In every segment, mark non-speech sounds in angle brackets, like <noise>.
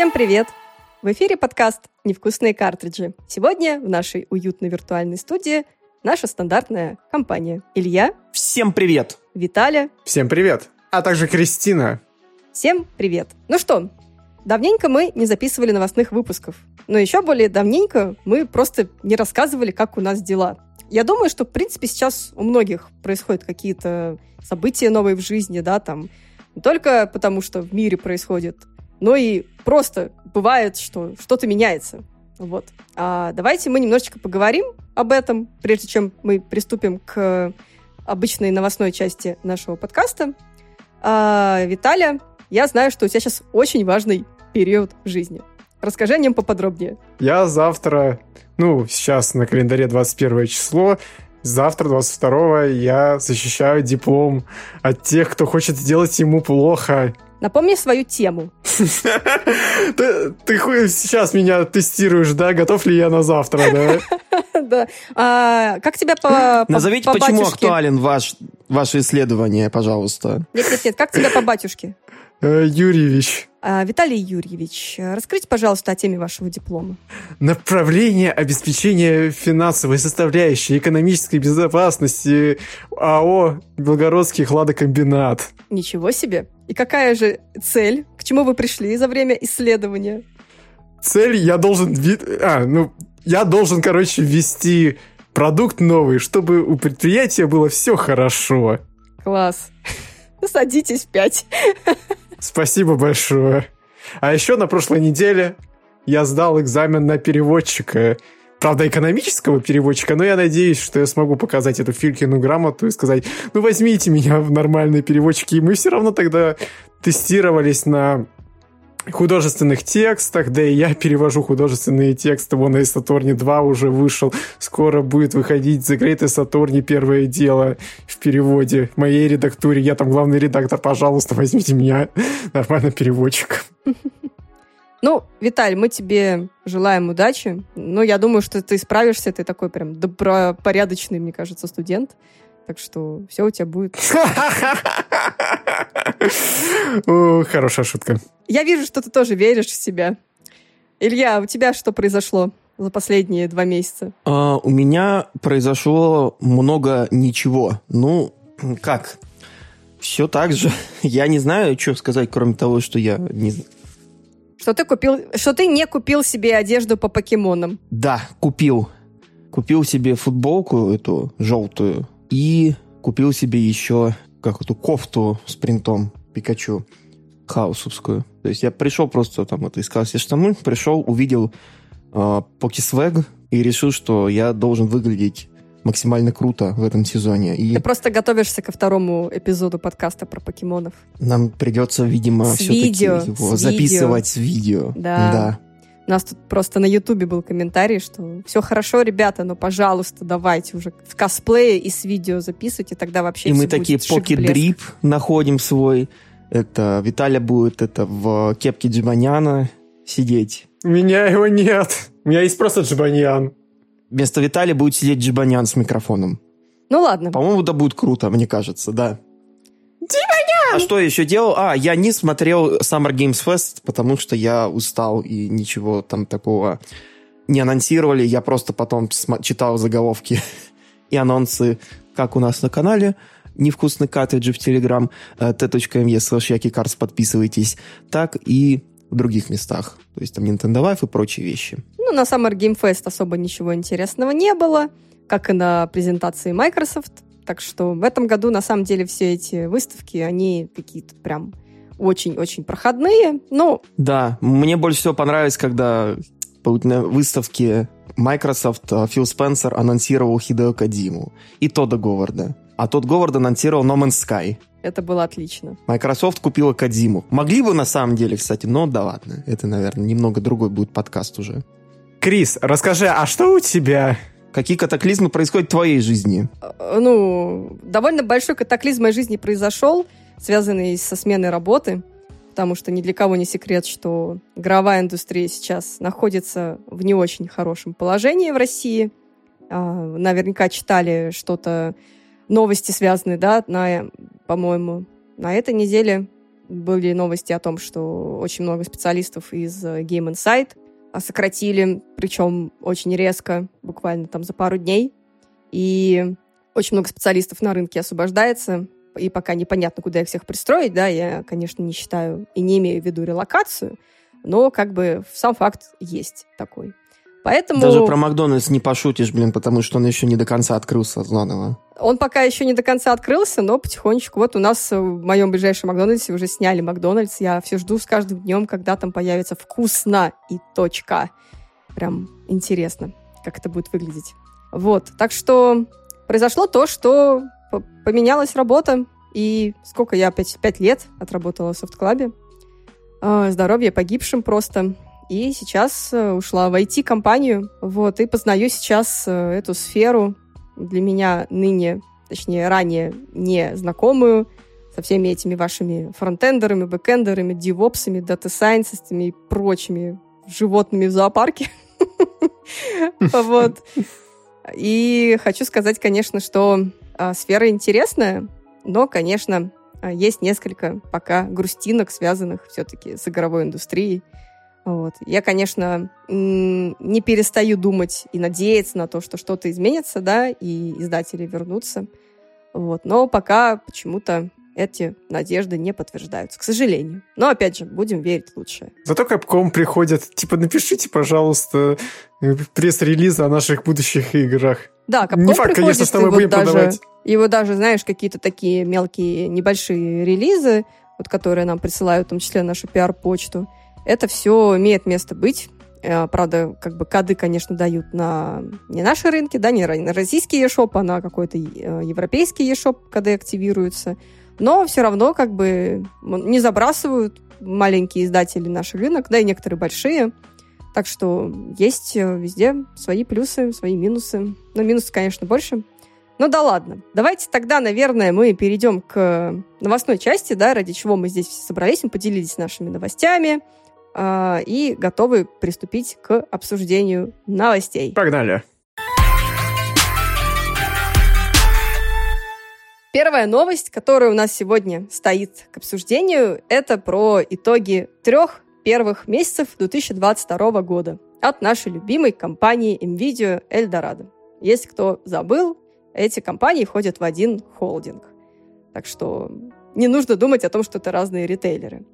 Всем привет! В эфире подкаст «Невкусные картриджи». Сегодня в нашей уютной виртуальной студии наша стандартная компания. Илья. Всем привет! Виталя. Всем привет! А также Кристина. Всем привет! Ну что, давненько мы не записывали новостных выпусков. Но еще более давненько мы просто не рассказывали, как у нас дела. Я думаю, что, в принципе, сейчас у многих происходят какие-то события новые в жизни, да, там, не только потому, что в мире происходит, но и просто бывает, что что-то меняется. Вот. А давайте мы немножечко поговорим об этом, прежде чем мы приступим к обычной новостной части нашего подкаста. А, Виталя, я знаю, что у тебя сейчас очень важный период жизни. Расскажи о нем поподробнее. Я завтра, ну, сейчас на календаре 21 число, завтра, 22 я защищаю диплом от тех, кто хочет сделать ему плохо. Напомни свою тему. Ты, ты сейчас меня тестируешь, да? Готов ли я на завтра, да? <laughs> Да. А, как тебя по Назовите, по почему батюшке? актуален ваш, ваше исследование, пожалуйста. Нет, нет, нет. Как тебя по батюшке? Э, Юрьевич. А, Виталий Юрьевич, расскажите, пожалуйста, о теме вашего диплома. Направление обеспечения финансовой составляющей экономической безопасности АО «Белгородский хладокомбинат». Ничего себе. И какая же цель? К чему вы пришли за время исследования? Цель я должен... А, ну, я должен, короче, ввести продукт новый, чтобы у предприятия было все хорошо. Класс. <laughs> Садитесь в пять. <laughs> Спасибо большое. А еще на прошлой неделе я сдал экзамен на переводчика. Правда, экономического переводчика, но я надеюсь, что я смогу показать эту Филькину грамоту и сказать, ну возьмите меня в нормальные переводчики. И мы все равно тогда тестировались на художественных текстах, да и я перевожу художественные тексты. Вон из Сатурни 2 уже вышел. Скоро будет выходить The Great Сатурни первое дело в переводе. В моей редактуре. Я там главный редактор. Пожалуйста, возьмите меня <laughs> нормально переводчиком. <laughs> Ну, Виталь, мы тебе желаем удачи. Ну, я думаю, что ты справишься. Ты такой прям добропорядочный, мне кажется, студент. Так что все у тебя будет. <laughs> Хорошая шутка. Я вижу, что ты тоже веришь в себя. Илья, у тебя что произошло за последние два месяца? А, у меня произошло много ничего. Ну, как? Все так же. <laughs> Я не знаю, что сказать, кроме того, что я не знаю. Что ты купил, что ты не купил себе одежду по покемонам? Да, купил. Купил себе футболку эту желтую и купил себе еще как эту кофту с принтом Пикачу хаусовскую. То есть я пришел просто там это искал себе штаны, пришел, увидел э, покисвэг и решил, что я должен выглядеть максимально круто в этом сезоне. И Ты просто готовишься ко второму эпизоду подкаста про покемонов. нам придется, видимо, все-таки видео, его с записывать с видео. Да. да. У нас тут просто на Ютубе был комментарий, что все хорошо, ребята, но, пожалуйста, давайте уже в косплее и с видео записывайте, тогда вообще И мы такие поки-дрип находим свой. Это Виталя будет это в кепке Джибаняна сидеть. У меня его нет. У меня есть просто Джабаньян. Вместо Виталия будет сидеть Джибанян с микрофоном. Ну ладно. По-моему, это будет круто, мне кажется, да. А что я еще делал? А, я не смотрел Summer Games Fest, потому что я устал и ничего там такого не анонсировали. Я просто потом читал заголовки <laughs> и анонсы, как у нас на канале. Невкусный картриджи в Telegram, э, t.me slash якикарс, подписывайтесь, так и в других местах. То есть там Nintendo Life и прочие вещи. Ну, на Summer Game Fest особо ничего интересного не было, как и на презентации Microsoft. Так что в этом году, на самом деле, все эти выставки, они какие-то прям очень-очень проходные. Ну, Да, мне больше всего понравилось, когда на выставке Microsoft э, Фил Спенсер анонсировал Хидео Кодзиму и Тодда Говарда. А тот Говард анонсировал No Man's Sky. это было отлично. Microsoft купила Кодзиму. Могли бы на самом деле, кстати, но да ладно. Это, наверное, немного другой будет подкаст уже. Крис, расскажи, а что у тебя? Какие катаклизмы происходят в твоей жизни? Э, Ну, довольно большой катаклизм в моей жизни произошел, связанный со сменой работы, потому что ни для кого не секрет, что игровая индустрия сейчас находится в не очень хорошем положении в России. А, Наверняка читали что-то, новости связанные, да, на, по-моему, на этой неделе были новости о том, что очень много специалистов из Game Insight сократили, причем очень резко, буквально там за пару дней. И очень много специалистов на рынке освобождается, и пока непонятно, куда их всех пристроить, да, я, конечно, не считаю и не имею в виду релокацию, но как бы сам факт есть такой. Поэтому... Даже про Макдональдс не пошутишь, блин, потому что он еще не до конца открылся заново. Он пока еще не до конца открылся, но потихонечку. Вот у нас в моем ближайшем Макдональдсе уже сняли Макдональдс. Я все жду с каждым днем, когда там появится вкусно и точка. Прям интересно, как это будет выглядеть. Вот, так что произошло то, что поменялась работа. И сколько я, пять, пять лет отработала в софт-клабе. А, здоровье погибшим просто и сейчас э, ушла в IT-компанию, вот, и познаю сейчас э, эту сферу для меня ныне, точнее, ранее не знакомую, со всеми этими вашими фронтендерами, бэкендерами, девопсами, дата-сайентистами и прочими животными в зоопарке. <laughs> Вот. И хочу сказать, конечно, что а, сфера интересная, но, конечно, а, есть несколько пока грустинок, связанных все-таки с игровой индустрией. Вот. Я, конечно, не перестаю думать и надеяться на то, что что-то изменится, да, и издатели вернутся. Вот. Но пока почему-то эти надежды не подтверждаются, к сожалению. Но, опять же, будем верить в лучшее. Зато Capcom приходят, типа, напишите, пожалуйста, пресс-релизы о наших будущих играх. Да, Capcom Не факт, приходит, конечно, что мы будем вот даже, продавать. И вот даже, знаешь, какие-то такие мелкие, небольшие релизы, вот, которые нам присылают, в том числе нашу пиар-почту, это все имеет место быть. Э, правда, как бы коды, конечно, дают на не наши рынки, да, не на российский eShop, а на какой-то э, европейский eShop, коды активируются. Но все равно как бы не забрасывают маленькие издатели наш рынок, да и некоторые большие. Так что есть э, везде свои плюсы, свои минусы. Но минусы, конечно, больше. Ну да ладно. Давайте тогда, наверное, мы перейдем к новостной части, да, ради чего мы здесь все собрались. Мы поделились нашими новостями, э, и готовы приступить к обсуждению новостей. Погнали! Первая новость, которая у нас сегодня стоит к обсуждению, это про итоги трех первых месяцев 2022 года от нашей любимой компании NVIDIA Eldorado. Если кто забыл, эти компании входят в один холдинг. Так что не нужно думать о том, что это разные ритейлеры.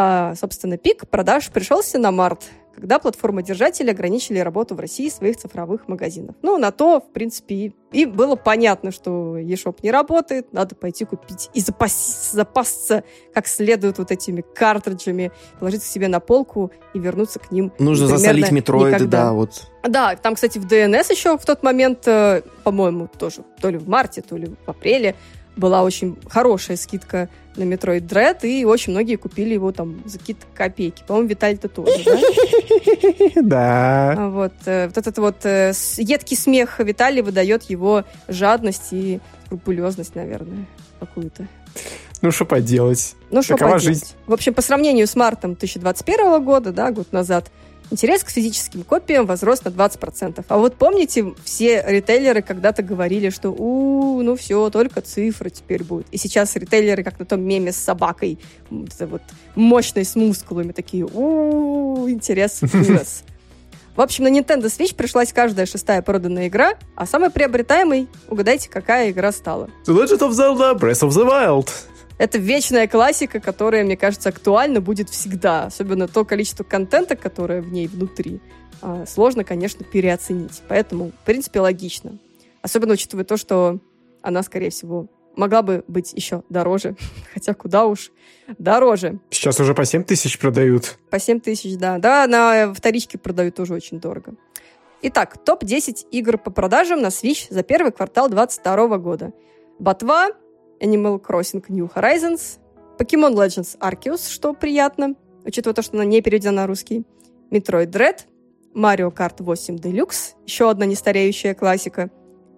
А, собственно, пик продаж пришелся на март, когда платформодержатели ограничили работу в России своих цифровых магазинов. Ну, на то, в принципе, и, и было понятно, что eShop не работает, надо пойти купить и запас, запасться как следует вот этими картриджами, положить их себе на полку и вернуться к ним. Нужно засолить метроиды, да, вот. Да, там, кстати, в DNS еще в тот момент, э, по-моему, тоже то ли в марте, то ли в апреле, была очень хорошая скидка на Metroid Dread, и очень многие купили его там за какие-то копейки. По-моему, Виталий-то тоже, да? <laughs> Да. А вот, э, вот этот вот э, едкий смех Виталий выдает его жадность и скрупулезность, наверное, какую-то. Ну, что поделать? Ну, что поделать? жизнь. В общем, по сравнению с мартом 2021 года, да, год назад, интерес к физическим копиям возрос на 20%. А вот помните, все ритейлеры когда-то говорили, что у, ну все, только цифры теперь будут. И сейчас ритейлеры, как на том меме с собакой, вот мощной, с мускулами, такие, у, интерес вырос. В общем, на Nintendo Switch пришлась каждая шестая проданная игра, а самой приобретаемой, угадайте, какая игра стала? The Legend of Zelda Breath of the Wild. Это вечная классика, которая, мне кажется, актуальна будет всегда. Особенно то количество контента, которое в ней внутри. А, сложно, конечно, переоценить. Поэтому, в принципе, логично. Особенно учитывая то, что она, скорее всего, могла бы быть еще дороже. <laughs> Хотя куда уж дороже. Сейчас уже по 7 тысяч продают. По 7 тысяч, да. Да, на вторичке продают тоже очень дорого. Итак, топ-10 игр по продажам на Switch за первый квартал 2022 года. Ботва, Animal Crossing New Horizons, Pokemon Legends Arceus, что приятно, учитывая то, что она не переведена на русский, Metroid Dread, Mario Kart 8 Deluxe, еще одна нестареющая классика,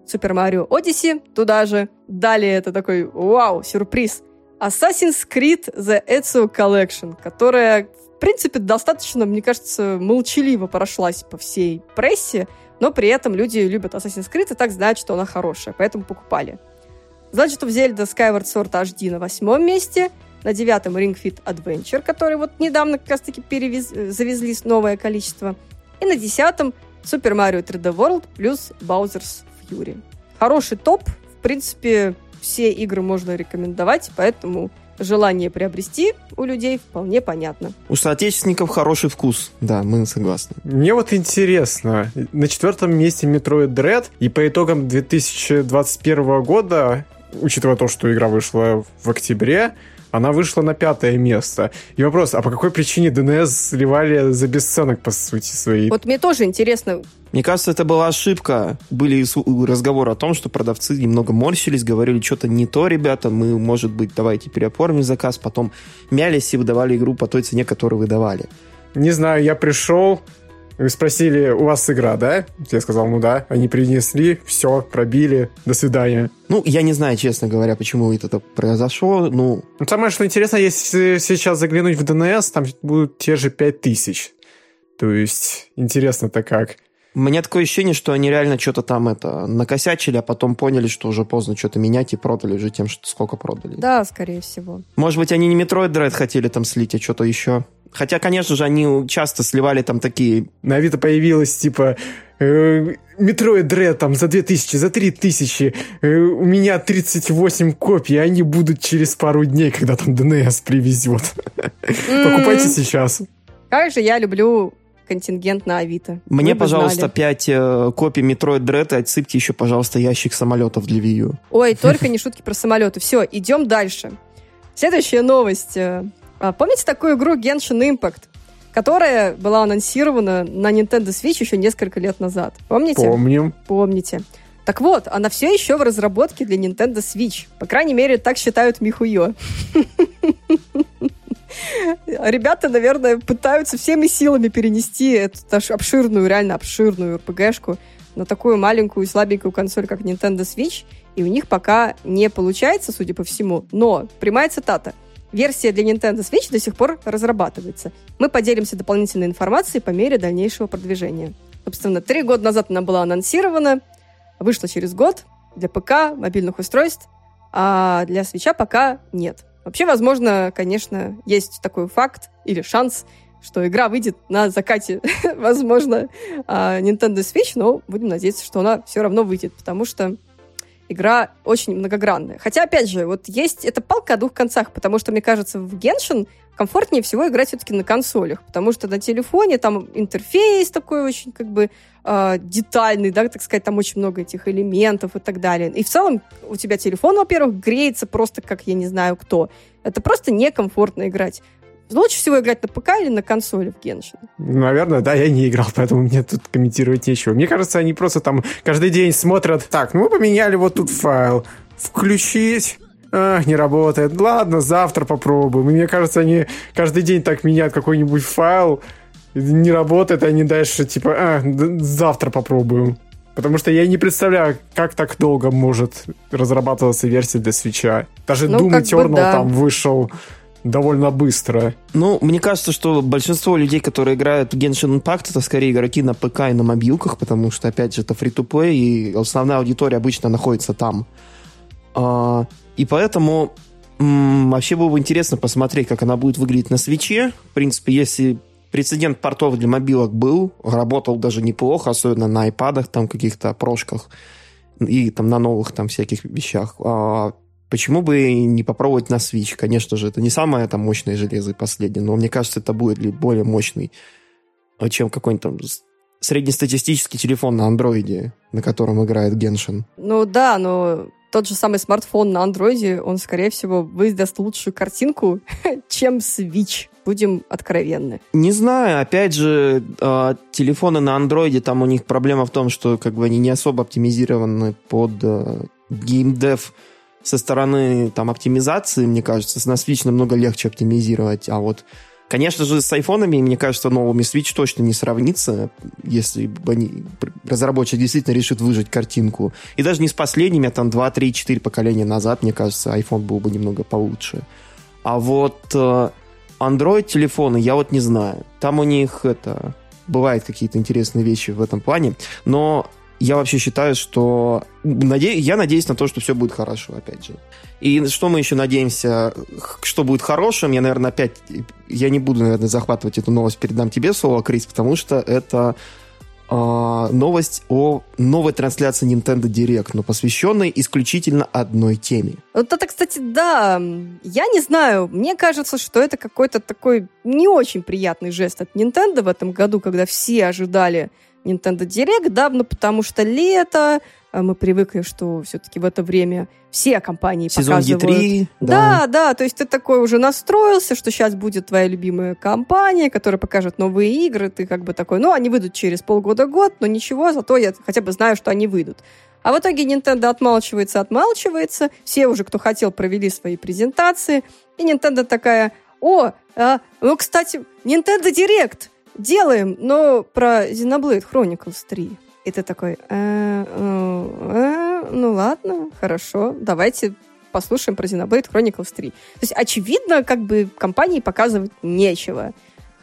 Super Mario Odyssey, туда же. Далее это такой, вау, сюрприз. Assassin's Creed The Ezio Collection, которая, в принципе, достаточно, мне кажется, молчаливо прошлась по всей прессе, но при этом люди любят Assassin's Creed и так знают, что она хорошая, поэтому покупали. Значит, of Zelda Skyward Sword HD на восьмом месте, На девятом Ring Fit Adventure, который вот недавно как раз-таки перевез... завезли новое количество. И на десятом Super Mario 3D World плюс Bowser's Fury. Хороший топ. В принципе, все игры можно рекомендовать, поэтому желание приобрести у людей вполне понятно. У соотечественников хороший вкус, да, мы согласны. Мне вот интересно, на четвертом месте Metroid Dread, и по итогам 2021 года, учитывая то, что игра вышла в октябре, она вышла на пятое место. И вопрос, а по какой причине DNS сливали за бесценок, по сути, своей? Вот мне тоже интересно. Мне кажется, это была ошибка. Были разговоры о том, что продавцы немного морщились, говорили, что-то не то, ребята, мы, может быть, давайте переоформим заказ, потом мялись и выдавали игру по той цене, которую выдавали. Не знаю, я пришел, вы спросили, у вас игра, да? Я сказал, ну да. Они принесли, все, пробили, до свидания. Ну, я не знаю, честно говоря, почему это произошло. Ну, ну самое, что интересно, если сейчас заглянуть в DNS, там будут те же 5000. То есть, интересно-то как. У меня такое ощущение, что они реально что-то там это накосячили, а потом поняли, что уже поздно что-то менять и продали уже тем, что сколько продали. Да, скорее всего. Может быть, они не Metroid Dread хотели там слить, а что-то еще. Хотя, конечно же, они часто сливали там такие... На Авито появилось, типа, э, Metroid Dread там за 2000, за 3000, э, у меня 38 копий, они будут через пару дней, когда там ДНС привезет. Покупайте сейчас. Как же я люблю контингент на Авито. Мне, пожалуйста, знали. 5 э, копий Metroid Dread и отсыпьте еще, пожалуйста, ящик самолетов для Wii U. Ой, только не шутки про самолеты. Все, идем дальше. Следующая новость. А, помните такую игру Genshin Impact? которая была анонсирована на Nintendo Switch еще несколько лет назад. Помните? Помним. Помните. Так вот, она все еще в разработке для Nintendo Switch. По крайней мере, так считают Михуё. Ребята, наверное, пытаются всеми силами перенести эту обширную, реально обширную RPG-шку на такую маленькую слабенькую консоль, как Nintendo Switch, и у них пока не получается, судя по всему. Но, прямая цитата, версия для Nintendo Switch до сих пор разрабатывается. Мы поделимся дополнительной информацией по мере дальнейшего продвижения. Собственно, три года назад она была анонсирована, вышла через год для ПК, мобильных устройств, а для свеча пока нет. Вообще, возможно, конечно, есть такой факт или шанс, что игра выйдет на закате, <laughs> возможно, а, Nintendo Switch, но будем надеяться, что она все равно выйдет, потому что игра очень многогранная. Хотя, опять же, вот есть эта палка о двух концах, потому что, мне кажется, в Genshin комфортнее всего играть все-таки на консолях, потому что на телефоне там интерфейс такой очень как бы э, детальный, да, так сказать, там очень много этих элементов и так далее. И в целом у тебя телефон, во-первых, греется просто как я не знаю кто. Это просто некомфортно играть. Лучше всего играть на ПК или на консоли в Геншин? Наверное, да, я не играл, <laughs> поэтому мне тут комментировать нечего. Мне кажется, они просто там каждый день смотрят, так, ну мы поменяли вот тут файл, включить, Ах, не работает. Ладно, завтра попробуем. И мне кажется, они каждый день так меняют какой-нибудь файл, не работает, они дальше типа, а, завтра попробуем. Потому что я не представляю, как так долго может разрабатываться версия для свеча. Даже ну, Doom Eternal бы, да. там вышел довольно быстро. Ну, мне кажется, что большинство людей, которые играют в Genshin Impact, это скорее игроки на ПК и на мобилках, потому что, опять же, это фри-то-плей, и основная аудитория обычно находится там. А, и поэтому вообще было бы интересно посмотреть, как она будет выглядеть на свече. В принципе, если прецедент портов для мобилок был, работал даже неплохо, особенно на айпадах, там каких-то прошках и там на новых там всяких вещах. А, Почему бы не попробовать на Switch? Конечно же, это не самое там мощное железо и последнее, но мне кажется, это будет более мощный, э, чем какой-нибудь там среднестатистический телефон на андроиде, на котором играет Геншин. Ну да, но тот же самый смартфон на андроиде, он, скорее всего, выдаст лучшую картинку, <laughs> чем Switch. Будем откровенны. Не знаю, опять же, э, телефоны на андроиде, там у них проблема в том, что как бы они не особо оптимизированы под э, геймдев со стороны там оптимизации, мне кажется, на Switch намного легче оптимизировать, а вот Конечно же, с айфонами, мне кажется, новыми Switch точно не сравнится, если они, разработчик действительно решит выжить картинку. И даже не с последними, а там 2, 3, 4 поколения назад, мне кажется, iPhone был бы немного получше. А вот э, Android-телефоны, я вот не знаю. Там у них это... Бывают какие-то интересные вещи в этом плане. Но я вообще считаю, что... Наде... Я надеюсь на то, что все будет хорошо, опять же. И что мы еще надеемся, что будет хорошим, я, наверное, опять... Я не буду, наверное, захватывать эту новость, передам тебе слово, Крис, потому что это а, новость о новой трансляции Nintendo Direct, но посвященной исключительно одной теме. Вот это, кстати, да, я не знаю, мне кажется, что это какой-то такой не очень приятный жест от Nintendo в этом году, когда все ожидали Nintendo Direct, да, ну потому что лето, а мы привыкли, что все-таки в это время все компании Сезон показывают. E3, да. да, да, то есть ты такой уже настроился, что сейчас будет твоя любимая компания, которая покажет новые игры, ты как бы такой, ну, они выйдут через полгода-год, но ничего, зато я хотя бы знаю, что они выйдут. А в итоге Nintendo отмалчивается, отмалчивается, все уже, кто хотел, провели свои презентации, и Nintendo такая, о, а, ну, кстати, Nintendo Direct делаем, но про Xenoblade Chronicles 3. И ты такой, э, ну, э, ну ладно, хорошо, давайте послушаем про Xenoblade Chronicles 3. То есть, очевидно, как бы компании показывать нечего.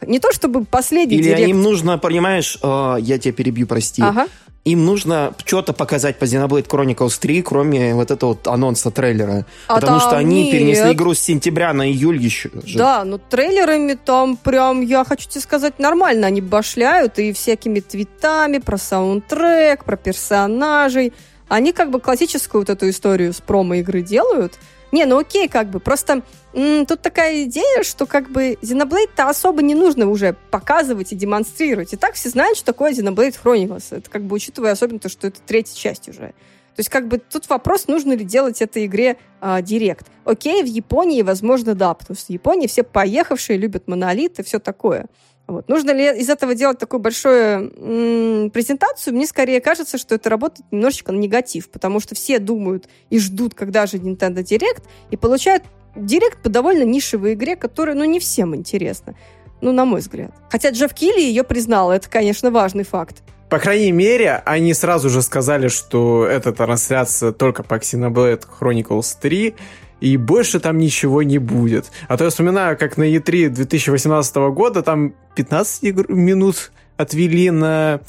Не то чтобы последний Или директ... им нужно, понимаешь, э, я тебя перебью, прости. Ага им нужно что-то показать по Xenoblade Chronicles 3, кроме вот этого вот анонса трейлера. А потому что они нет. перенесли игру с сентября на июль еще. Же. Да, но трейлерами там прям, я хочу тебе сказать, нормально они башляют и всякими твитами про саундтрек, про персонажей. Они как бы классическую вот эту историю с промо-игры делают. Не, ну окей, как бы, просто м, тут такая идея, что как бы Xenoblade-то особо не нужно уже показывать и демонстрировать. И так все знают, что такое Xenoblade Chronicles. Это как бы учитывая особенно то, что это третья часть уже. То есть как бы тут вопрос, нужно ли делать этой игре а, директ. Окей, в Японии, возможно, да, потому что в Японии все поехавшие любят монолит и все такое. Вот. Нужно ли из этого делать такую большую м- презентацию? Мне скорее кажется, что это работает немножечко на негатив, потому что все думают и ждут, когда же Nintendo Direct, и получают Директ по довольно нишевой игре, которая, ну, не всем интересна. Ну, на мой взгляд. Хотя Джефф Килли ее признал, это, конечно, важный факт. По крайней мере, они сразу же сказали, что эта трансляция только по Xenoblade Chronicles 3, и больше там ничего не будет. А то я вспоминаю, как на E3 2018 года там 15 игр, минут отвели на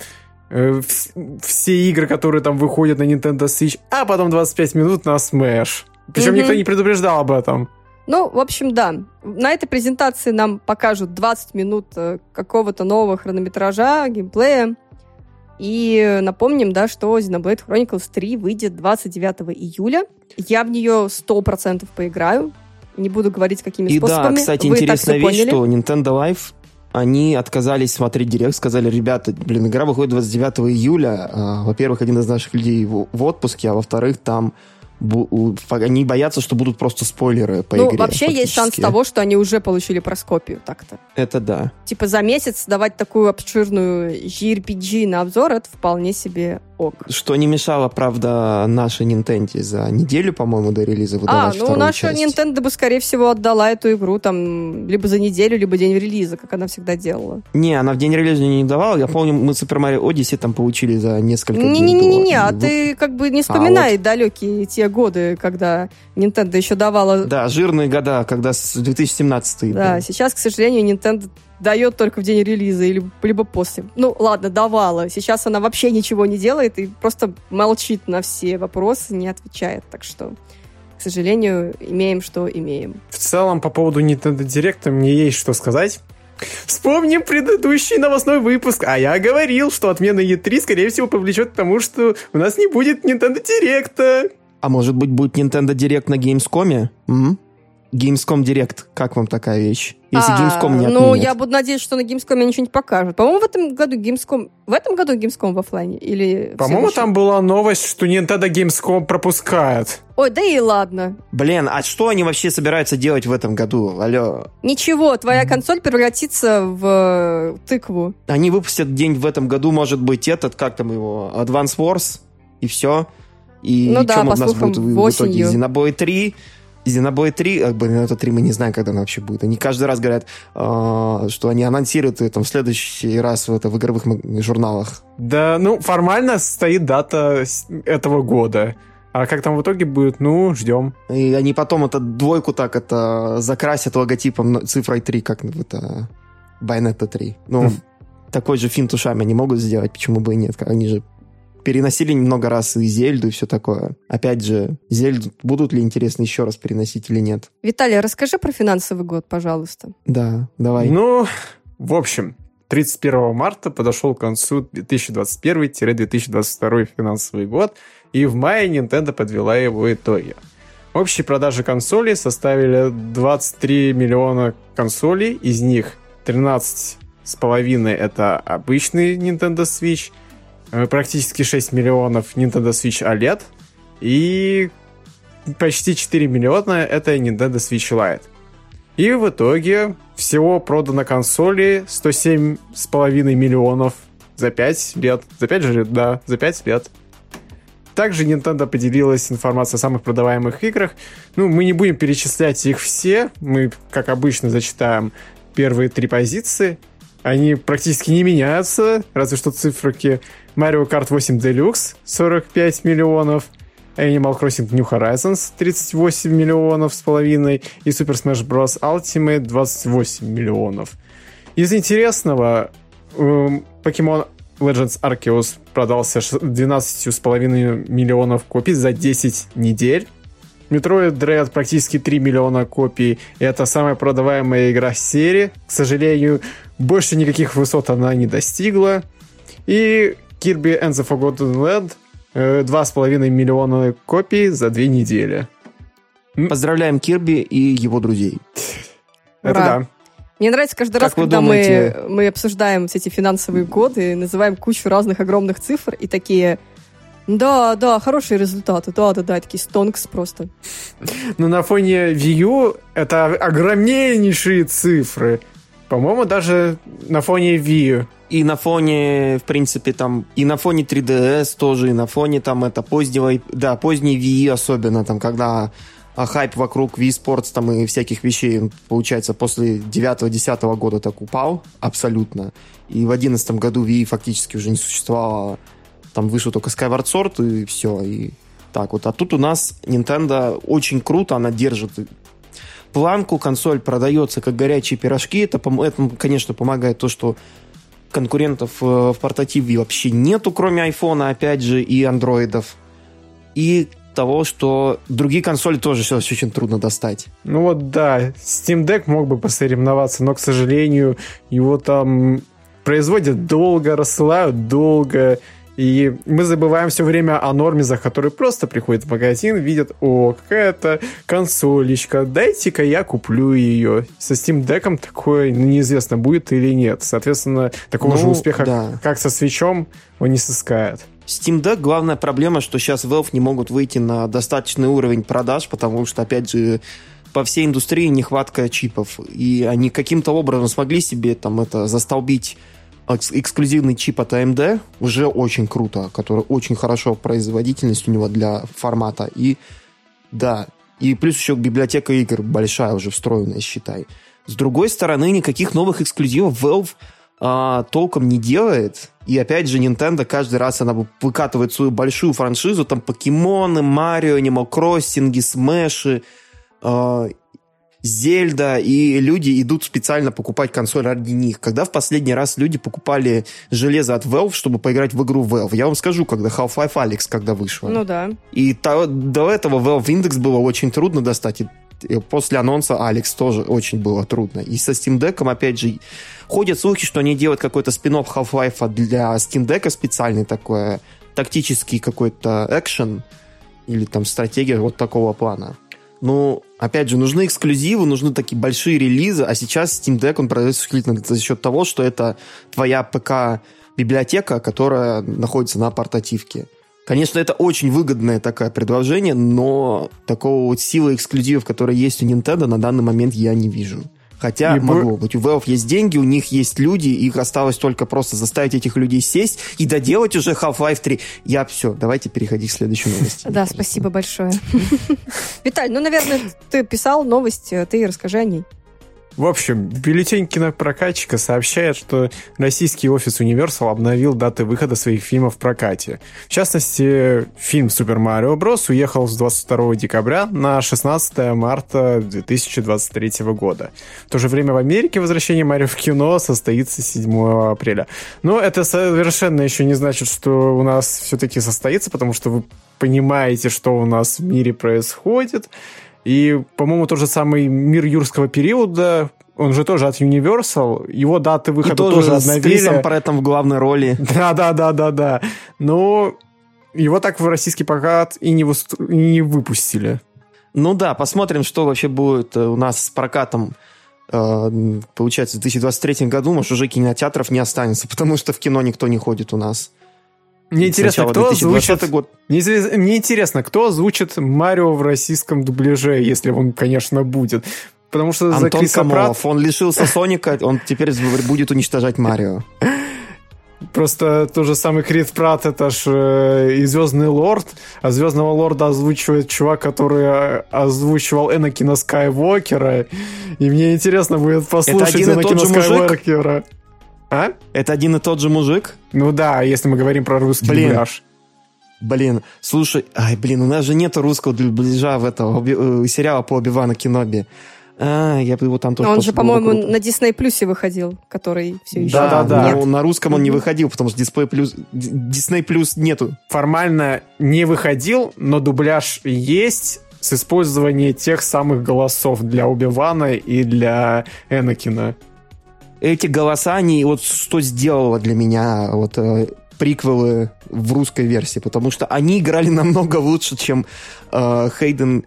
э, все игры, которые там выходят на Nintendo Switch, а потом 25 минут на Smash. Причем mm-hmm. никто не предупреждал об этом. Ну, в общем, да. На этой презентации нам покажут 20 минут э, какого-то нового хронометража, геймплея. И напомним, да, что Xenoblade Chronicles 3 выйдет 29 июля. Я в нее 100% поиграю. Не буду говорить, какими и способами. И да, кстати, Вы интересная вещь, поняли. что Nintendo Live они отказались смотреть директ, сказали, ребята, блин, игра выходит 29 июля. А, во-первых, один из наших людей в отпуске, а во-вторых, там они боятся, что будут просто спойлеры по ну, игре. Ну, вообще фактически. есть шанс того, что они уже получили проскопию так-то. Это да. Типа за месяц давать такую обширную JRPG на обзор, это вполне себе ок. Что не мешало, правда, нашей Nintendo за неделю, по-моему, до релиза выдавать А, ну наша часть. Nintendo бы, скорее всего, отдала эту игру там либо за неделю, либо день релиза, как она всегда делала. Не, она в день релиза не давала. Я помню, мы Super Mario Odyssey там получили за несколько не, дней. Не-не-не, а ты как бы не вспоминай а, вот. далекие те годы, когда Nintendo еще давала... Да, жирные года, когда с 2017 Да, да, сейчас, к сожалению, Nintendo дает только в день релиза или либо после. Ну, ладно, давала. Сейчас она вообще ничего не делает и просто молчит на все вопросы, не отвечает. Так что, к сожалению, имеем, что имеем. В целом, по поводу Nintendo Direct мне есть что сказать. Вспомним предыдущий новостной выпуск. А я говорил, что отмена E3, скорее всего, повлечет к тому, что у нас не будет Nintendo Direct. А может быть, будет Nintendo Direct на Gamescom? М? Gamescom Direct, как вам такая вещь? Если а, Gamescom не Ну, я буду надеяться, что на Gamescom ничего не покажут. По-моему, в этом году Gamescom... В этом году Gamescom в офлайне? Или По-моему, там была новость, что Nintendo Gamescom пропускает. Ой, да и ладно. Блин, а что они вообще собираются делать в этом году? Алло. Ничего, твоя консоль превратится в тыкву. Они выпустят день в этом году, может быть, этот, как там его, Advance Wars, и все. И ну да, чем у нас будет в, в итоге? Xenoblade 3, Xenoblade 3, как бы, это 3 мы не знаем, когда она вообще будет. Они каждый раз говорят, э, что они анонсируют ее там, в следующий раз в, это, в игровых журналах. Да, ну, формально стоит дата этого года. А как там в итоге будет, ну, ждем. И они потом эту двойку так это закрасят логотипом цифрой 3, как это Bayonetta 3. Ну, такой же финт ушами они могут сделать, почему бы и нет. Они же переносили немного раз и Зельду, и все такое. Опять же, Зельду будут ли интересно еще раз переносить или нет? Виталий, расскажи про финансовый год, пожалуйста. Да, давай. Ну, в общем, 31 марта подошел к концу 2021-2022 финансовый год, и в мае Nintendo подвела его итоги. Общие продажи консолей составили 23 миллиона консолей, из них 13 с половиной это обычный Nintendo Switch, практически 6 миллионов Nintendo Switch OLED и почти 4 миллиона это Nintendo Switch Lite. И в итоге всего продано консоли 107,5 миллионов за 5 лет. За 5 же лет, да, за 5 лет. Также Nintendo поделилась информацией о самых продаваемых играх. Ну, мы не будем перечислять их все. Мы, как обычно, зачитаем первые три позиции. Они практически не меняются, разве что циферки. Mario Kart 8 Deluxe 45 миллионов, Animal Crossing New Horizons 38 миллионов с половиной и Super Smash Bros. Ultimate 28 миллионов. Из интересного, эм, Pokemon Legends Arceus продался 12,5 миллионов копий за 10 недель. Metroid Dread практически 3 миллиона копий. Это самая продаваемая игра серии. К сожалению, больше никаких высот она не достигла. И Kirby and the Forgotten Land 2,5 э, миллиона копий за две недели. Поздравляем Кирби и его друзей. Это да. Мне нравится каждый раз, когда мы, мы обсуждаем все эти финансовые годы, называем кучу разных огромных цифр и такие... Да, да, хорошие результаты, да, да, да, такие стонкс просто. <laughs> Но на фоне Wii U это огромнейшие цифры. По-моему, даже на фоне Wii и на фоне, в принципе, там, и на фоне 3DS тоже, и на фоне там это позднего, да, поздней Wii особенно, там, когда а хайп вокруг Wii Sports там и всяких вещей, получается, после 9-10 года так упал абсолютно. И в 11 году Wii фактически уже не существовало. Там вышел только Skyward Sword и все. И так вот. А тут у нас Nintendo очень круто, она держит планку, консоль продается как горячие пирожки. Это, это конечно, помогает то, что конкурентов э, в портативе вообще нету, кроме айфона, опять же, и андроидов. И того, что другие консоли тоже сейчас очень трудно достать. Ну вот да, Steam Deck мог бы посоревноваться, но, к сожалению, его там производят долго, рассылают долго, и мы забываем все время о нормизах, которые просто приходят в магазин, видят, о, какая-то консолечка, дайте-ка я куплю ее. Со Steam Deck такое ну, неизвестно, будет или нет. Соответственно, такого ну, же успеха, да. как со свечом, он не сыскает. Steam Deck главная проблема, что сейчас Valve не могут выйти на достаточный уровень продаж, потому что, опять же, по всей индустрии нехватка чипов. И они каким-то образом смогли себе там это застолбить эксклюзивный чип от AMD, уже очень круто, который очень хорошо производительность у него для формата. И да, и плюс еще библиотека игр большая уже встроенная, считай. С другой стороны, никаких новых эксклюзивов Valve а, толком не делает. И опять же, Nintendo каждый раз она выкатывает свою большую франшизу, там покемоны, Марио, Animal Crossing, Смеши, а, Зельда, и люди идут специально покупать консоль ради них. Когда в последний раз люди покупали железо от Valve, чтобы поиграть в игру Valve? Я вам скажу, когда Half-Life Alex, когда вышла. Ну да. И то, до этого Valve Index было очень трудно достать, и после анонса Алекс тоже очень было трудно. И со Steam Deck, опять же, ходят слухи, что они делают какой-то спин Half-Life для Steam Deck специальный такой, тактический какой-то экшен или там стратегия вот такого плана. Ну, опять же, нужны эксклюзивы, нужны такие большие релизы, а сейчас Steam Deck, он продается исключительно за счет того, что это твоя ПК-библиотека, которая находится на портативке. Конечно, это очень выгодное такое предложение, но такого вот силы эксклюзивов, которые есть у Nintendo, на данный момент я не вижу. Хотя и могло быть. У Valve есть деньги, у них есть люди, их осталось только просто заставить этих людей сесть и доделать уже Half-Life 3. Я все, давайте переходить к следующей новости. Да, спасибо большое. <laughs> Виталь, ну, наверное, ты писал новость, ты расскажи о ней. В общем, бюллетень кинопрокатчика сообщает, что российский офис Universal обновил даты выхода своих фильмов в прокате. В частности, фильм Super Mario Bros. уехал с 22 декабря на 16 марта 2023 года. В то же время в Америке возвращение Марио в кино состоится 7 апреля. Но это совершенно еще не значит, что у нас все-таки состоится, потому что вы понимаете, что у нас в мире происходит. И, по-моему, тот же самый мир юрского периода, он же тоже от Universal, его даты выхода и тоже, тоже обновили. с Крисом Преттом в главной роли. <laughs> Да-да-да-да-да. Но его так в российский прокат и не, высту... не выпустили. Ну да, посмотрим, что вообще будет э, у нас с прокатом э, получается, в 2023 году, может, уже кинотеатров не останется, <laughs> потому что в кино никто не ходит у нас. Мне интересно, кто озвучит... Год. Мне, мне интересно, кто озвучит Марио в российском дубляже, если он, конечно, будет. Потому что Антон за Криса Камолов, Прат... он лишился Соника, он теперь будет уничтожать Марио. Просто тот же самый Крис Прат, это ж э, и Звездный Лорд, а Звездного Лорда озвучивает чувак, который э, озвучивал Энакина Скайуокера, и мне интересно будет послушать Энакина Скайуокера. А? Это один и тот же мужик? Ну да, если мы говорим про русский блин, дубляж. Блин, слушай, ай, блин, у нас же нет русского дубляжа в этого э, сериала по Оби-Вану Кеноби. А, я бы его там тоже... Он же, по-моему, на Disney Плюсе выходил, который все еще... Да, да, да. Но на русском он не выходил, потому что Disney Плюс, Disney Плюс нету. Формально не выходил, но дубляж есть с использованием тех самых голосов для Оби-Вана и для Энакина эти голоса, они вот что сделало для меня вот э, приквелы в русской версии, потому что они играли намного лучше, чем э, Хейден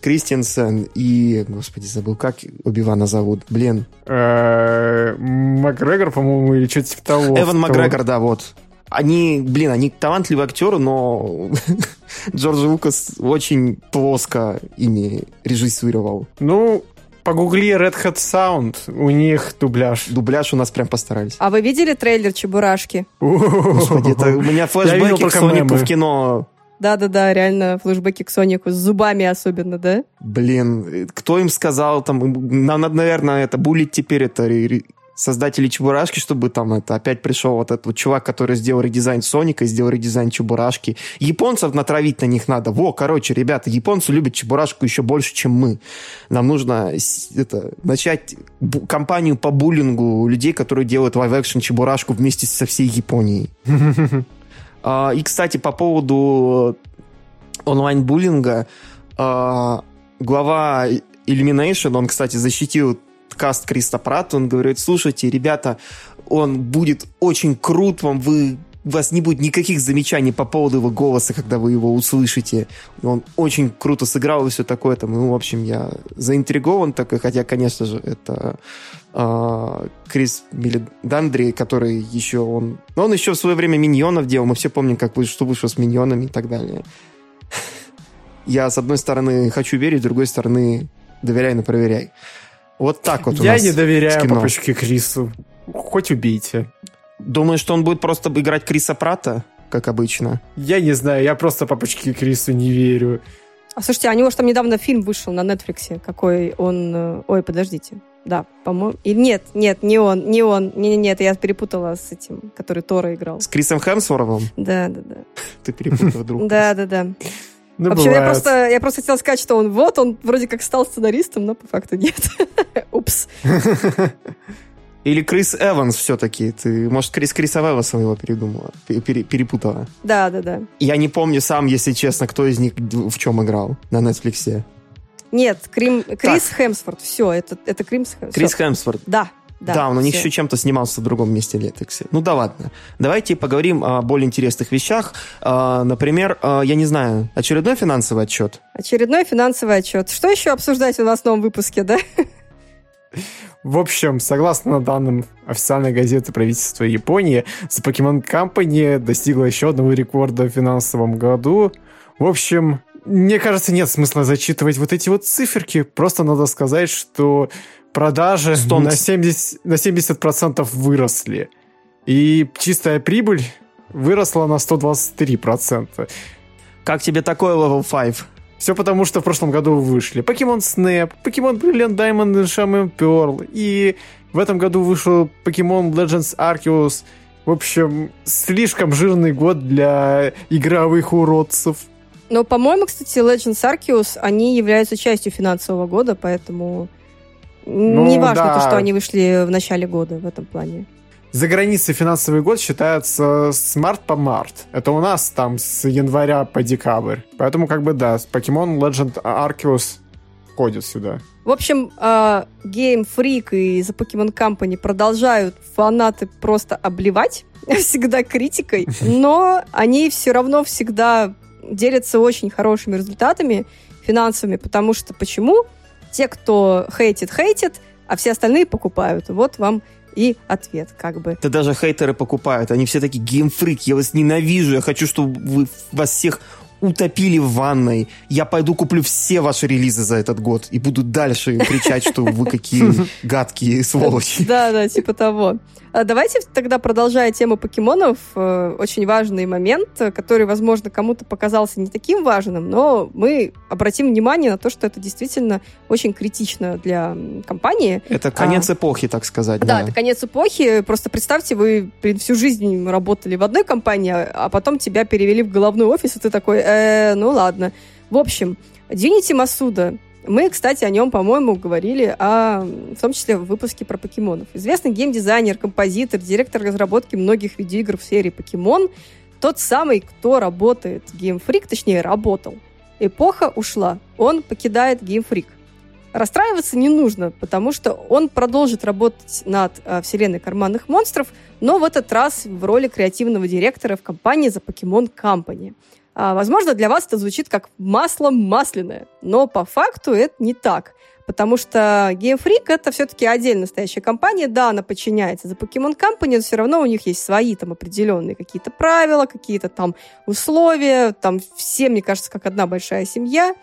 Кристенсен и, господи, забыл, как Оби-Вана зовут, блин. Э, Макгрегор, по-моему, или что-то типа того. Эван Макгрегор, да, вот. Они, блин, они талантливые актеры, но <laughs> Джордж Лукас очень плоско ими режиссировал. Ну, Погугли Red Hat Sound, у них дубляж. Дубляж у нас прям постарались. А вы видели трейлер Чебурашки? Господи, это у меня флешбеки к Сонику в кино. Да-да-да, реально флешбеки к Сонику, с зубами особенно, да? Блин, кто им сказал, там, нам надо, наверное, это булить теперь это создатели Чебурашки, чтобы там это опять пришел вот этот вот чувак, который сделал редизайн Соника, сделал редизайн Чебурашки. Японцев натравить на них надо. Во, короче, ребята, японцы любят Чебурашку еще больше, чем мы. Нам нужно это, начать компанию по буллингу людей, которые делают live-action Чебурашку вместе со всей Японией. <laughs> А, и, кстати, по поводу онлайн-буллинга, а, глава Illumination, он, кстати, защитил каст Криста Пратта, он говорит, слушайте, ребята, он будет очень крут вам, вы у вас не будет никаких замечаний по поводу его голоса, когда вы его услышите. Он очень круто сыграл и все такое. Там, ну, в общем, я заинтригован такой, хотя, конечно же, это э, Крис Миллидандри, который еще он... Он еще в свое время миньонов делал. Мы все помним, как вы, что вышло с миньонами и так далее. <laughs> Я, с одной стороны, хочу верить, с другой стороны, доверяй, но проверяй. Вот так вот у Я нас не доверяю папочке Крису. Хоть убейте. Думаешь, что он будет просто играть Криса Прата, как обычно? Я не знаю, я просто папочке Крису не верю. А слушайте, а у него же там недавно фильм вышел на Нетфликсе, какой он... Э, ой, подождите. Да, по-моему... И нет, нет, не он, не он. Не, не, нет, я перепутала с этим, который Тора играл. С Крисом Хемсворовым? Да, да, да. Ты перепутала друг. Да, да, да. Ну, Вообще, я просто, я просто хотела сказать, что он вот, он вроде как стал сценаристом, но по факту нет. <laughs> Упс. <laughs> Или Крис Эванс все-таки. Ты, может, Крис Криса Эванса его передумала, пере, перепутала. Да, да, да. Я не помню сам, если честно, кто из них в чем играл на Netflix. Нет, Крим, Крис так. Хемсворт. Все, это, это Крис Хемсворт. Крис Хемсворт. Да, да, да он у них еще чем-то снимался в другом месте Летексе. Ну да ладно. Давайте поговорим о более интересных вещах. А, например, а, я не знаю, очередной финансовый отчет? Очередной финансовый отчет. Что еще обсуждать у нас в новом выпуске, да? В общем, согласно данным официальной газеты правительства Японии, The Pokemon Company достигла еще одного рекорда в финансовом году. В общем, мне кажется, нет смысла зачитывать вот эти вот циферки. Просто надо сказать, что продажи на 70, на 70% выросли. И чистая прибыль выросла на 123%. Как тебе такой level 5? Все потому, что в прошлом году вышли Pokemon Snap, Pokemon Brilliant Diamond и Shaman Pearl, и в этом году вышел Pokemon Legends Arceus. В общем, слишком жирный год для игровых уродцев. Но, по-моему, кстати, Legends Arceus, они являются частью финансового года, поэтому ну, не важно да. то, что они вышли в начале года в этом плане. За границей финансовый год считается с март по март. Это у нас там с января по декабрь. Поэтому как бы да, Pokemon Legend Arceus входит сюда. В общем, а, Game Freak и The Pokemon Company продолжают фанаты просто обливать <laughs> всегда критикой, но они все равно всегда делятся очень хорошими результатами финансовыми, потому что почему? Те, кто хейтит, хейтит, а все остальные покупают. Вот вам и ответ, как бы. Да даже хейтеры покупают. Они все такие геймфрик, я вас ненавижу, я хочу, чтобы вы вас всех утопили в ванной. Я пойду куплю все ваши релизы за этот год и буду дальше кричать, что вы какие <laughs> гадкие сволочи. Да, да, типа того. А давайте тогда, продолжая тему покемонов, э, очень важный момент, который, возможно, кому-то показался не таким важным, но мы обратим внимание на то, что это действительно очень критично для компании. Это конец а, эпохи, так сказать. Да, да, это конец эпохи. Просто представьте, вы всю жизнь работали в одной компании, а потом тебя перевели в головной офис, и ты такой, э, ну ладно. В общем, Дюнити Масуда мы, кстати, о нем, по-моему, говорили, а, в том числе в выпуске про покемонов. Известный геймдизайнер, композитор, директор разработки многих видеоигр в серии «Покемон», тот самый, кто работает Game Freak, точнее, работал. Эпоха ушла, он покидает Game Freak. Расстраиваться не нужно, потому что он продолжит работать над э, вселенной карманных монстров, но в этот раз в роли креативного директора в компании за Pokemon Company – возможно, для вас это звучит как масло масляное, но по факту это не так. Потому что Game Freak это все-таки отдельная настоящая компания. Да, она подчиняется за Pokemon Company, но все равно у них есть свои там определенные какие-то правила, какие-то там условия. Там все, мне кажется, как одна большая семья.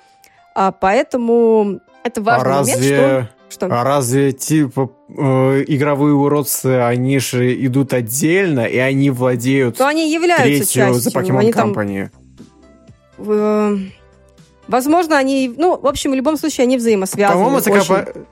А поэтому это важный а момент, что... Что? А разве типа э, игровые уродцы, они же идут отдельно, и они владеют Но они являются частью. за Pokemon они Company? Там Возможно, они... Ну, в общем, в любом случае, они взаимосвязаны. По-моему, очень...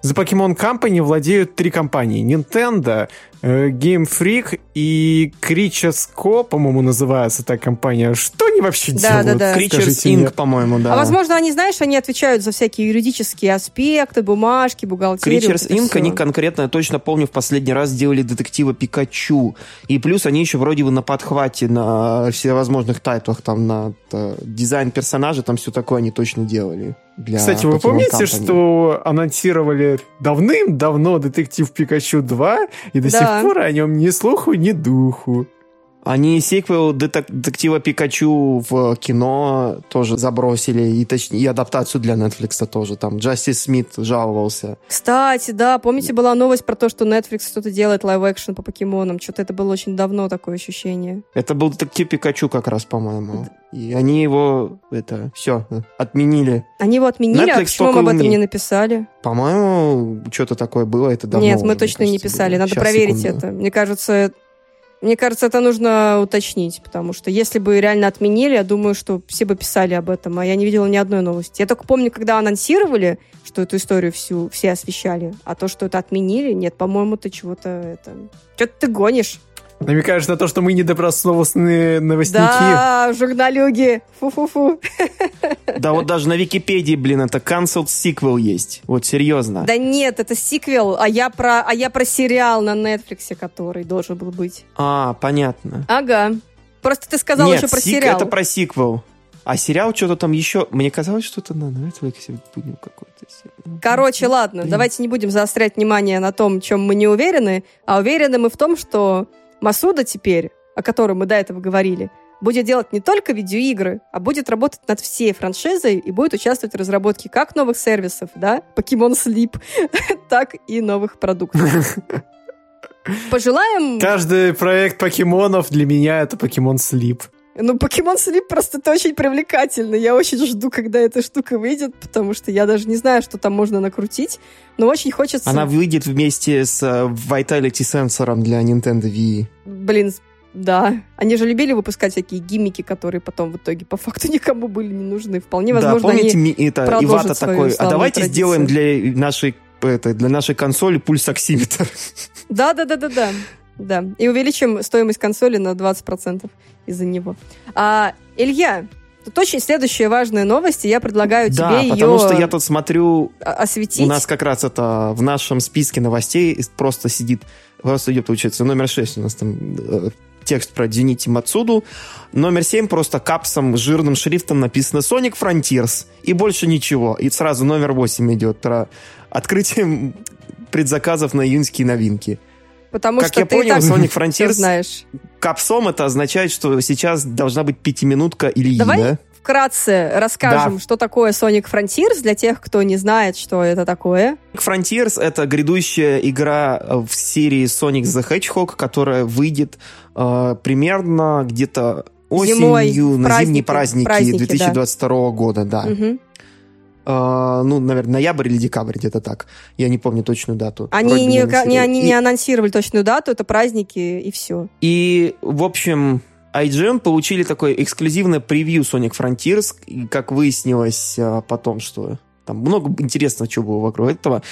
За Pokemon Company владеют три компании. Nintendo, э, Game Freak и Creatures по-моему, называется та компания. Что они вообще да, делают? Да, да. Creatures Inc., по-моему, да. А возможно, они, знаешь, они отвечают за всякие юридические аспекты, бумажки, бухгалтерию. Creatures вот Inc., все. они конкретно, я точно помню, в последний раз сделали детектива Пикачу. И плюс они еще вроде бы на подхвате на всевозможных тайтлах, там на э, дизайн персонажа, там все такое они точно делали. Для Кстати, вы помните, Company. что анонсировали давным-давно детектив Пикачу 2, и до да. сих пор о нем ни слуху, ни духу. Они сиквел детектива Пикачу в кино тоже забросили, и, точнее, и адаптацию для Netflix тоже. Там Джастис Смит жаловался. Кстати, да, помните, была новость про то, что Netflix что-то делает live-action по покемонам? Что-то это было очень давно, такое ощущение. Это был детектив Пикачу как раз, по-моему. И они его, это, все, отменили. Они его отменили, а Netflix а почему мы об этом не написали? По-моему, что-то такое было, это давно. Нет, мы точно кажется, не писали, было. надо Сейчас, проверить секунду. это. Мне кажется, мне кажется, это нужно уточнить, потому что если бы реально отменили, я думаю, что все бы писали об этом, а я не видела ни одной новости. Я только помню, когда анонсировали, что эту историю всю все освещали, а то, что это отменили, нет, по-моему, ты чего-то это... Что-то ты гонишь. Намекаешь на то, что мы недобросовестные новостники. Да, журналюги. Фу-фу-фу. <laughs> Да вот даже на Википедии, блин, это cancelled sequel есть. Вот серьезно. Да нет, это сиквел, а я про, а я про сериал на Netflix, который должен был быть. А, понятно. Ага. Просто ты сказал Нет, еще про сик, сериал. это про сиквел. А сериал что-то там еще... Мне казалось, что-то на Netflix был какой-то. Короче, ладно, Блин. давайте не будем заострять внимание на том, чем мы не уверены, а уверены мы в том, что Масуда теперь, о котором мы до этого говорили, будет делать не только видеоигры, а будет работать над всей франшизой и будет участвовать в разработке как новых сервисов, да, Pokemon Sleep, <laughs> так и новых продуктов. <laughs> Пожелаем... Каждый проект покемонов для меня это Pokemon Sleep. Ну, Pokemon Sleep просто это очень привлекательно. Я очень жду, когда эта штука выйдет, потому что я даже не знаю, что там можно накрутить, но очень хочется... Она выйдет вместе с э, Vitality сенсором для Nintendo Wii. Блин, Да, они же любили выпускать всякие гиммики, которые потом в итоге по факту <laughs> никому были не нужны. Вполне возможно, да, помните, они это, Ивата такой, а давайте традицию. сделаем для нашей это, для нашей консоли пульсоксиметр. Да, да, да, да, да. Да. И увеличим стоимость консоли на 20% из-за него. А, Илья, Тут очень следующая важная новость, и я предлагаю да, тебе ее... Да, потому что я тут смотрю... Осветить. У нас как раз это в нашем списке новостей просто сидит... Просто идет, получается, номер 6 у нас там э, текст про Дзюнити Мацуду. Номер 7 просто капсом, жирным шрифтом написано Sonic Frontiers. И больше ничего. И сразу номер 8 идет про открытие предзаказов на июньские новинки. Потому как что я ты понял, так Sonic <laughs> Frontiers знаешь. капсом это означает, что сейчас должна быть пятиминутка Ильи, Давай да? вкратце расскажем, да. что такое Sonic Frontiers для тех, кто не знает, что это такое. Frontiers — это грядущая игра в серии Sonic the Hedgehog, которая выйдет э, примерно где-то осенью Зимой, на праздники, зимние праздники, праздники 2022 да. года, да. Угу. Uh, ну, наверное, ноябрь или декабрь, где-то так. Я не помню точную дату. Они, не, не, они и... не анонсировали точную дату, это праздники и все. И, в общем, IGN получили такое эксклюзивное превью Sonic Frontiers, и как выяснилось а, потом, что там много интересного чего было вокруг этого.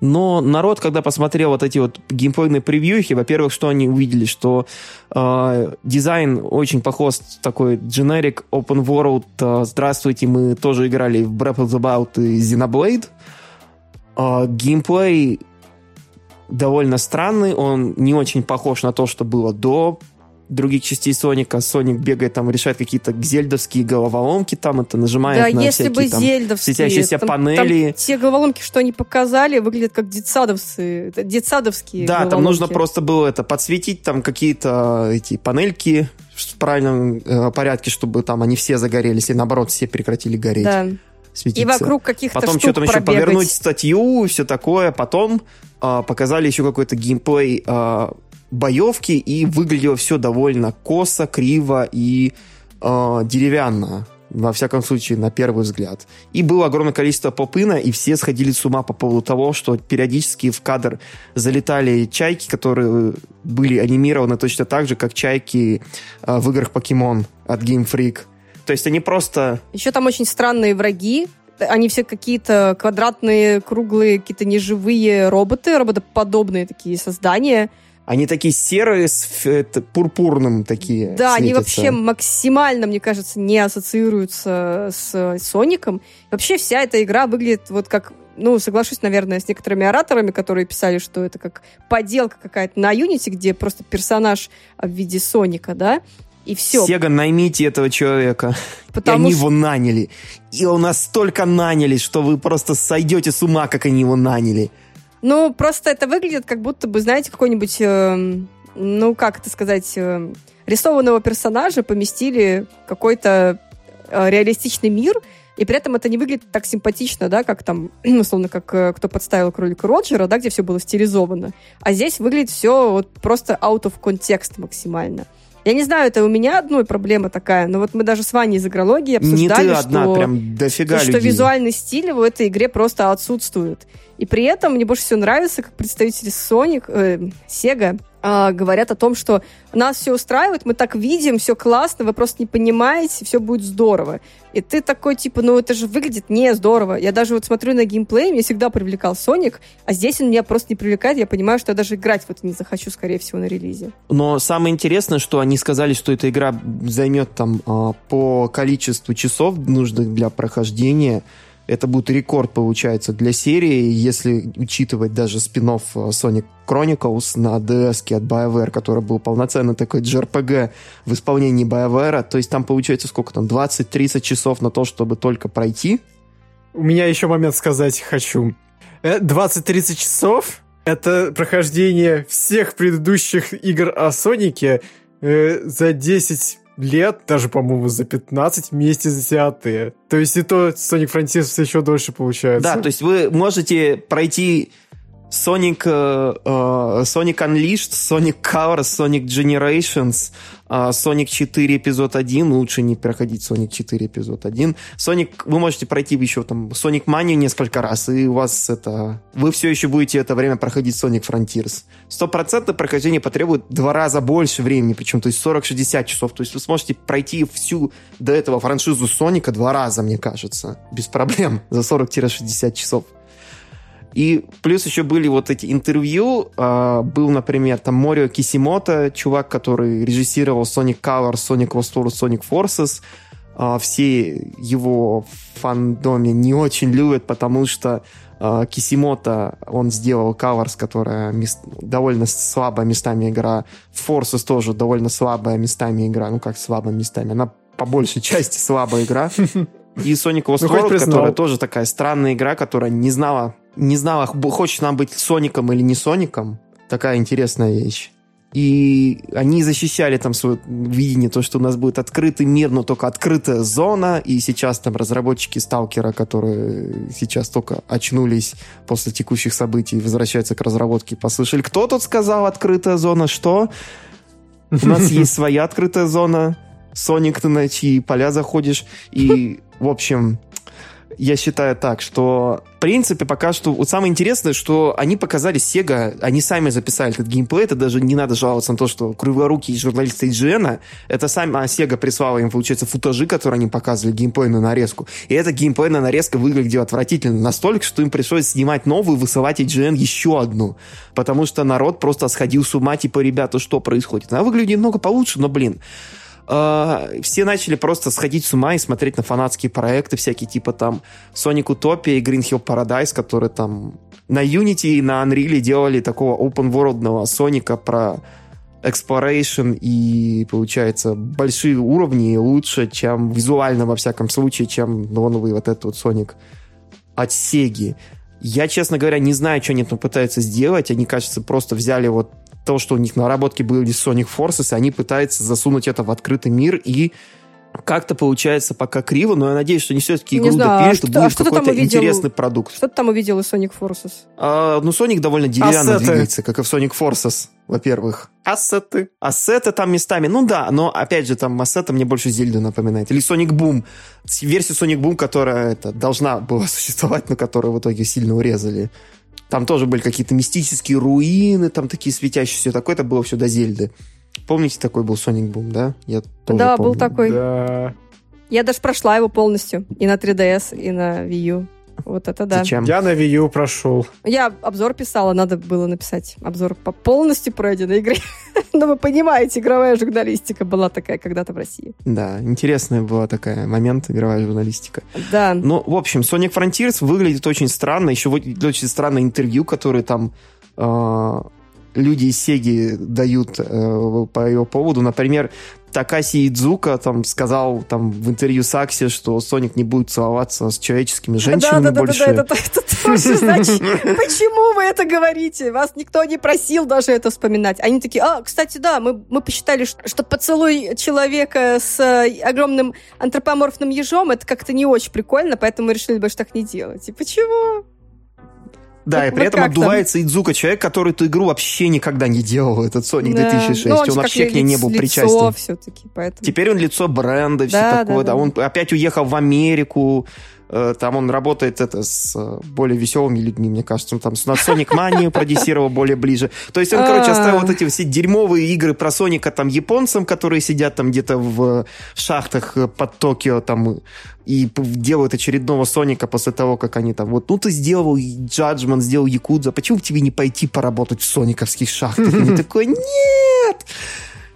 Но народ, когда посмотрел вот эти вот геймплейные превьюхи, во-первых, что они увидели, что э, дизайн очень похож такой generic open world. Э, здравствуйте, мы тоже играли в Breath of the Wild и Xenoblade. Э, геймплей довольно странный, он не очень похож на то, что было до других частей Соника. Соник бегает там, решает какие-то зельдовские головоломки, там это нажимает да, на если всякие бы там зельдовские, светящиеся там, панели. Там те головоломки, что они показали, выглядят как детсадовцы, детсадовские Да, головоломки. там нужно просто было это подсветить, там какие-то эти панельки в правильном э, порядке, чтобы там они все загорелись, и наоборот все прекратили гореть. Да. Светиться. И вокруг каких-то Потом что там еще повернуть статью, все такое. Потом э, показали еще какой-то геймплей э, боевки, и выглядело все довольно косо, криво и э, деревянно. Во всяком случае, на первый взгляд. И было огромное количество попына, и все сходили с ума по поводу того, что периодически в кадр залетали чайки, которые были анимированы точно так же, как чайки э, в играх Покемон от Game Freak. То есть они просто... Еще там очень странные враги, они все какие-то квадратные, круглые, какие-то неживые роботы, роботоподобные такие создания – они такие серые, с это, пурпурным такие Да, светятся. они вообще максимально, мне кажется, не ассоциируются с Соником. Вообще вся эта игра выглядит вот как ну, соглашусь, наверное, с некоторыми ораторами, которые писали, что это как поделка какая-то на Unity, где просто персонаж в виде Соника, да, и все. Сега, наймите этого человека. <laughs> Потому и они что... его наняли. И его настолько наняли, что вы просто сойдете с ума, как они его наняли. Ну, просто это выглядит как будто бы, знаете, какой-нибудь, э, ну, как это сказать, э, рисованного персонажа поместили какой-то э, реалистичный мир, и при этом это не выглядит так симпатично, да, как там, <clears throat> условно, как э, кто подставил кролика Роджера, да, где все было стилизовано. А здесь выглядит все вот просто out of context максимально. Я не знаю, это у меня одной проблема такая, но вот мы даже с Ваней из игрологии обсуждали, не ты одна, что, прям дофига что, что визуальный стиль в этой игре просто отсутствует. И при этом мне больше всего нравится, как представители Sonic, э, Sega э, говорят о том, что нас все устраивает, мы так видим, все классно, вы просто не понимаете, все будет здорово. И ты такой, типа, ну это же выглядит не здорово. Я даже вот смотрю на геймплей, меня всегда привлекал Sonic, а здесь он меня просто не привлекает, я понимаю, что я даже играть в это не захочу, скорее всего, на релизе. Но самое интересное, что они сказали, что эта игра займет там а, по количеству часов нужных для прохождения это будет рекорд, получается, для серии, если учитывать даже спин э, Sonic Chronicles на DS от BioWare, который был полноценный такой JRPG в исполнении BioWare. То есть там получается сколько там, 20-30 часов на то, чтобы только пройти. У меня еще момент сказать хочу. 20-30 э, часов — это прохождение всех предыдущих игр о Сонике э, за 10 лет, даже, по-моему, за 15 вместе взятые. То есть и то Sonic Frontiers еще дольше получается. Да, то есть вы можете пройти Sonic, uh, Sonic Unleashed, Sonic Colors, Sonic Generations, uh, Sonic 4 эпизод 1, лучше не проходить Sonic 4 эпизод 1. Sonic, вы можете пройти еще там Sonic Mania несколько раз, и у вас это... Вы все еще будете это время проходить Sonic Frontiers. Стопроцентное прохождение потребует два раза больше времени, причем, то есть 40-60 часов. То есть вы сможете пройти всю до этого франшизу Соника два раза, мне кажется, без проблем, за 40-60 часов. И плюс еще были вот эти интервью. Э, был, например, там Морио Кисимото, чувак, который режиссировал Sonic Colors, Sonic Wars Sonic Forces. Э, все его фандоме не очень любят, потому что э, Кисимото, он сделал Colors, которая мест, довольно слабая местами игра. Forces тоже довольно слабая местами игра. Ну, как слабая местами? Она по большей <laughs> части слабая игра. И Sonic Lost ну, World, которая тоже такая странная игра, которая не знала не знала, хочет нам быть Соником или не Соником. Такая интересная вещь. И они защищали там свое видение, то, что у нас будет открытый мир, но только открытая зона. И сейчас там разработчики Сталкера, которые сейчас только очнулись после текущих событий, возвращаются к разработке, послышали, кто тут сказал открытая зона, что? У нас <laughs> есть своя открытая зона. Соник, ты на чьи поля заходишь. И, в общем, я считаю так, что в принципе пока что вот самое интересное, что они показали Sega, они сами записали этот геймплей, это даже не надо жаловаться на то, что круглорукие журналисты IGN, это сами а Sega прислала им, получается, футажи, которые они показывали, геймплейную нарезку. И эта геймплейная нарезка выглядела отвратительно настолько, что им пришлось снимать новую, высылать IGN еще одну. Потому что народ просто сходил с ума, типа, ребята, что происходит? Она выглядит немного получше, но, блин, э, все начали просто сходить с ума и смотреть на фанатские проекты всякие, типа там Sonic Utopia и Green Hill Paradise, которые там на Unity и на Unreal делали такого open-worldного Соника про exploration и, получается, большие уровни лучше, чем визуально, во всяком случае, чем новый вот этот вот Соник от Сеги. Я, честно говоря, не знаю, что они там пытаются сделать. Они, кажется, просто взяли вот то, что у них наработки были Sonic Forces, они пытаются засунуть это в открытый мир и как-то получается пока криво, но я надеюсь, что не все-таки игру допилят, а что, будет а какой-то увидел, интересный продукт. Что ты там увидел из Sonic Forces? А, ну, Sonic довольно деревянно Ассеты. двигается, как и в Sonic Forces, во-первых. Ассеты. Ассеты там местами, ну да, но опять же, там ассеты мне больше Зельду напоминает. Или Sonic Boom. Версию Sonic Boom, которая это, должна была <laughs> существовать, но которую в итоге сильно урезали. Там тоже были какие-то мистические руины, там такие светящиеся, такое это было все до Зельды. Помните, такой был Sonic Boom, да? Я да, помню. был такой. Да. Я даже прошла его полностью. И на 3DS, и на Wii U. Вот это да. Зачем? Я на Wii U прошел. Я обзор писала, надо было написать обзор по полностью пройденной игре. <laughs> Но вы понимаете, игровая журналистика была такая когда-то в России. Да, интересная была такая момент, игровая журналистика. Да. Ну, в общем, Sonic Frontiers выглядит очень странно. Еще очень странное интервью, которое там э, люди из Сеги дают э, по его поводу. Например, Такаси Идзука там сказал там в интервью с Акси, что Соник не будет целоваться с человеческими женщинами да, да, больше. Да, да, да, это, это тоже, значит, почему вы это говорите? Вас никто не просил даже это вспоминать. Они такие, а, кстати, да, мы, мы посчитали, что, что поцелуй человека с э, огромным антропоморфным ежом, это как-то не очень прикольно, поэтому мы решили больше так не делать. И почему? Да, вот, и при вот этом отдувается там? Идзука, человек, который эту игру вообще никогда не делал, этот Sonic да. 2006. Ну, он, он вообще к ней не был лицо причастен. все-таки, поэтому... Теперь он лицо бренда, все такое. Да, да. да, он опять уехал в Америку, там он работает это с э, более веселыми людьми, мне кажется. Он там на Sonic Mania продюсировал более ближе. То есть он, короче, оставил вот эти все дерьмовые игры про Соника там японцам, которые сидят там где-то в шахтах под Токио там и делают очередного Соника после того, как они там вот, ну ты сделал Judgment, сделал Якудза, почему тебе не пойти поработать в сониковских шахтах? И такой, нет!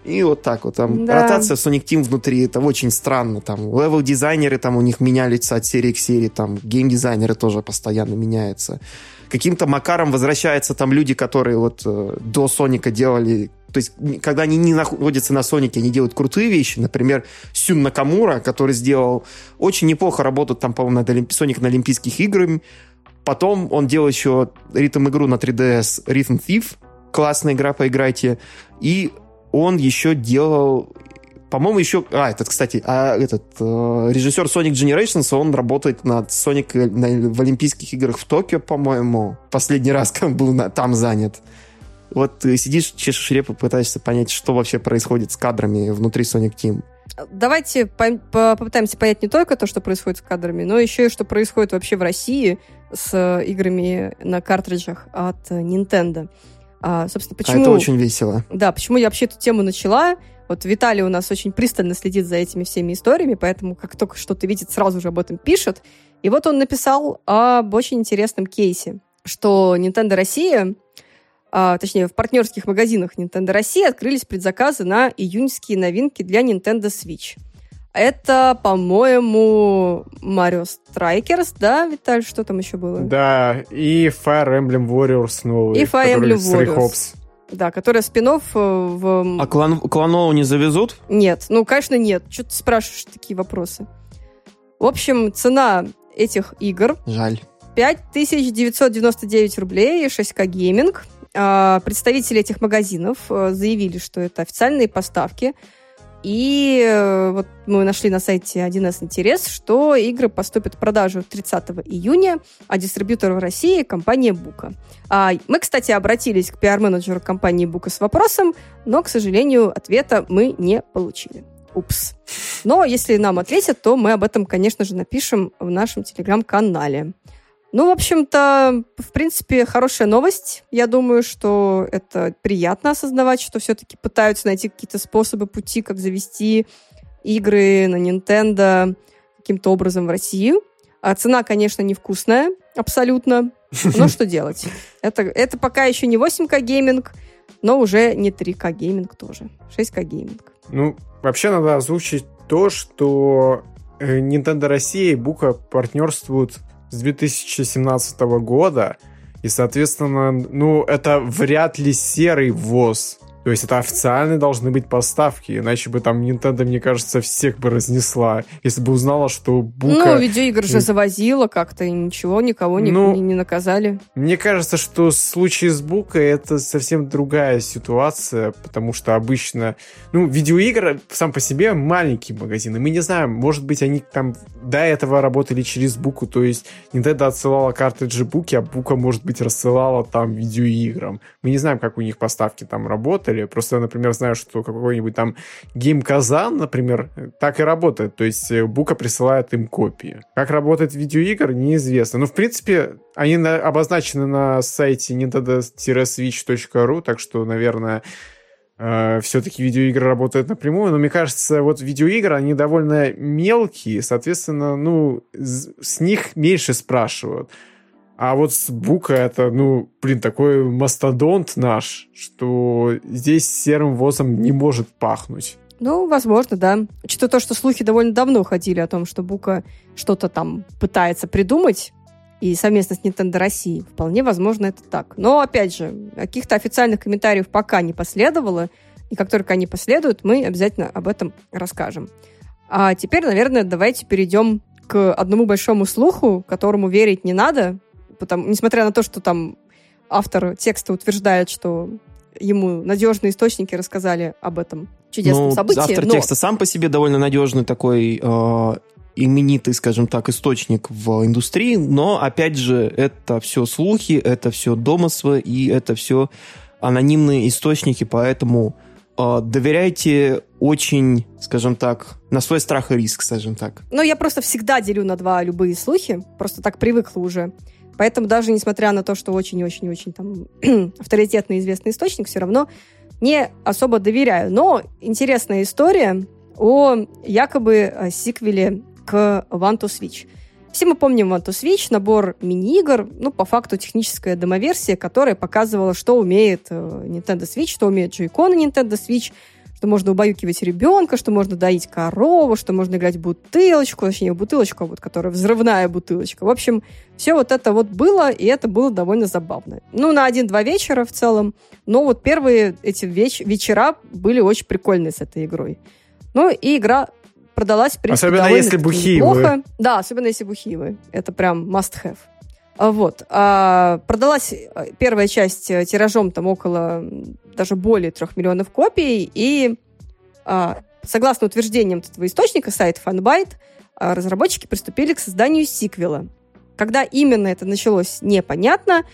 И вот так вот. Там да. ротация Sonic Team внутри, это очень странно. Там левел-дизайнеры там у них менялись от серии к серии, там гейм-дизайнеры тоже постоянно меняются. Каким-то макаром возвращаются там люди, которые вот э, до Соника делали то есть, когда они не находятся на Сонике, они делают крутые вещи. Например, Сюн Накамура, который сделал очень неплохо работу там, по-моему, над Олимп... Соник на Олимпийских играх. Потом он делал еще ритм-игру на 3DS Rhythm Thief. Классная игра, поиграйте. И он еще делал по-моему, еще... А, этот, кстати, а этот э, режиссер Sonic Generations, он работает над Sonic на, в Олимпийских играх в Токио, по-моему. Последний раз, как был на, там занят. Вот ты сидишь, чешешь репу, пытаешься понять, что вообще происходит с кадрами внутри Sonic Team. Давайте по попытаемся понять не только то, что происходит с кадрами, но еще и что происходит вообще в России с играми на картриджах от Nintendo. А, собственно, почему... А это очень весело. Да, почему я вообще эту тему начала? Вот Виталий у нас очень пристально следит за этими всеми историями, поэтому как только что-то видит, сразу же об этом пишет. И вот он написал об очень интересном кейсе, что Nintendo Россия, а, точнее, в партнерских магазинах Nintendo России открылись предзаказы на июньские новинки для Nintendo Switch. Это, по-моему, Mario Strikers, да, Виталь? Что там еще было? Да, и Fire Emblem Warriors новый. И Fire Emblem Warriors. Да, которая спин э, в... А клан, кланову не завезут? Нет, ну, конечно, нет. Что ты спрашиваешь такие вопросы? В общем, цена этих игр... Жаль. 5999 рублей, 6К гейминг. А, представители этих магазинов э, заявили, что это официальные поставки. И э, вот мы нашли на сайте 1С интерес, что игры поступят в продажу 30 июня, а дистрибьютор в России – компания Бука. А мы, кстати, обратились к пиар-менеджеру компании Бука с вопросом, но, к сожалению, ответа мы не получили. Упс. Но если нам ответят, то мы об этом, конечно же, напишем в нашем телеграм-канале. Ну, в общем-то, в принципе, хорошая новость. Я думаю, что это приятно осознавать, что все-таки пытаются найти какие-то способы, пути, как завести игры на Nintendo каким-то образом в Россию. А цена, конечно, невкусная, абсолютно. Но что делать? <laughs> Это, это пока еще не 8К гейминг, но уже не 3К гейминг тоже. 6К гейминг. Ну, вообще надо озвучить то, что э, Nintendo Россия и Бука партнерствуют с 2017 года, и, соответственно, ну, это вряд ли серый ввоз. То есть это официальные должны быть поставки, иначе бы там Nintendo, мне кажется, всех бы разнесла, если бы узнала, что Бука... Ну, видеоигр же завозила как-то, и ничего, никого не, ну, не, не наказали. Мне кажется, что в случае с Букой это совсем другая ситуация, потому что обычно... Ну, видеоигры сам по себе маленькие магазины. Мы не знаем, может быть, они там до этого работали через Буку, то есть Nintendo отсылала картриджи Буки, а Бука, может быть, рассылала там видеоиграм. Мы не знаем, как у них поставки там работают, работали. Просто, например, знаю, что какой-нибудь там Game Kazan, например, так и работает. То есть э, Бука присылает им копии. Как работает видеоигр, неизвестно. Но, в принципе, они на, обозначены на сайте nintendo-switch.ru, так что, наверное, э, все-таки видеоигры работают напрямую, но мне кажется, вот видеоигры, они довольно мелкие, соответственно, ну, с них меньше спрашивают. А вот с Бука это, ну, блин, такой мастодонт наш, что здесь серым возом не может пахнуть. Ну, возможно, да. Учитывая то, что слухи довольно давно ходили о том, что Бука что-то там пытается придумать, и совместно с Nintendo России. Вполне возможно, это так. Но, опять же, каких-то официальных комментариев пока не последовало, и как только они последуют, мы обязательно об этом расскажем. А теперь, наверное, давайте перейдем к одному большому слуху, которому верить не надо, потому, несмотря на то, что там автор текста утверждает, что ему надежные источники рассказали об этом чудесном ну, событии. Автор но... текста сам по себе довольно надежный такой э, именитый, скажем так, источник в индустрии, но, опять же, это все слухи, это все домыслы и это все анонимные источники, поэтому э, доверяйте очень, скажем так, на свой страх и риск, скажем так. Ну, я просто всегда делю на два любые слухи, просто так привыкла уже. Поэтому даже несмотря на то, что очень-очень-очень там <clears throat> авторитетный известный источник, все равно не особо доверяю. Но интересная история о якобы э, сиквеле к One to Switch. Все мы помним One to Switch, набор мини-игр, ну, по факту техническая демоверсия, которая показывала, что умеет э, Nintendo Switch, что умеет Joy-Con Nintendo Switch, что можно убаюкивать ребенка, что можно доить корову, что можно играть в бутылочку, точнее, бутылочку, вот, которая взрывная бутылочка. В общем, все вот это вот было, и это было довольно забавно. Ну, на один-два вечера в целом, но вот первые эти веч- вечера были очень прикольные с этой игрой. Ну, и игра продалась, в принципе, Особенно если бухие плохо. Да, особенно если бухие Это прям must-have. А вот. А, продалась э, первая часть э, тиражом там около даже более трех миллионов копий, и а, Согласно утверждениям этого источника сайта Funbyte, разработчики приступили к созданию сиквела. Когда именно это началось, непонятно,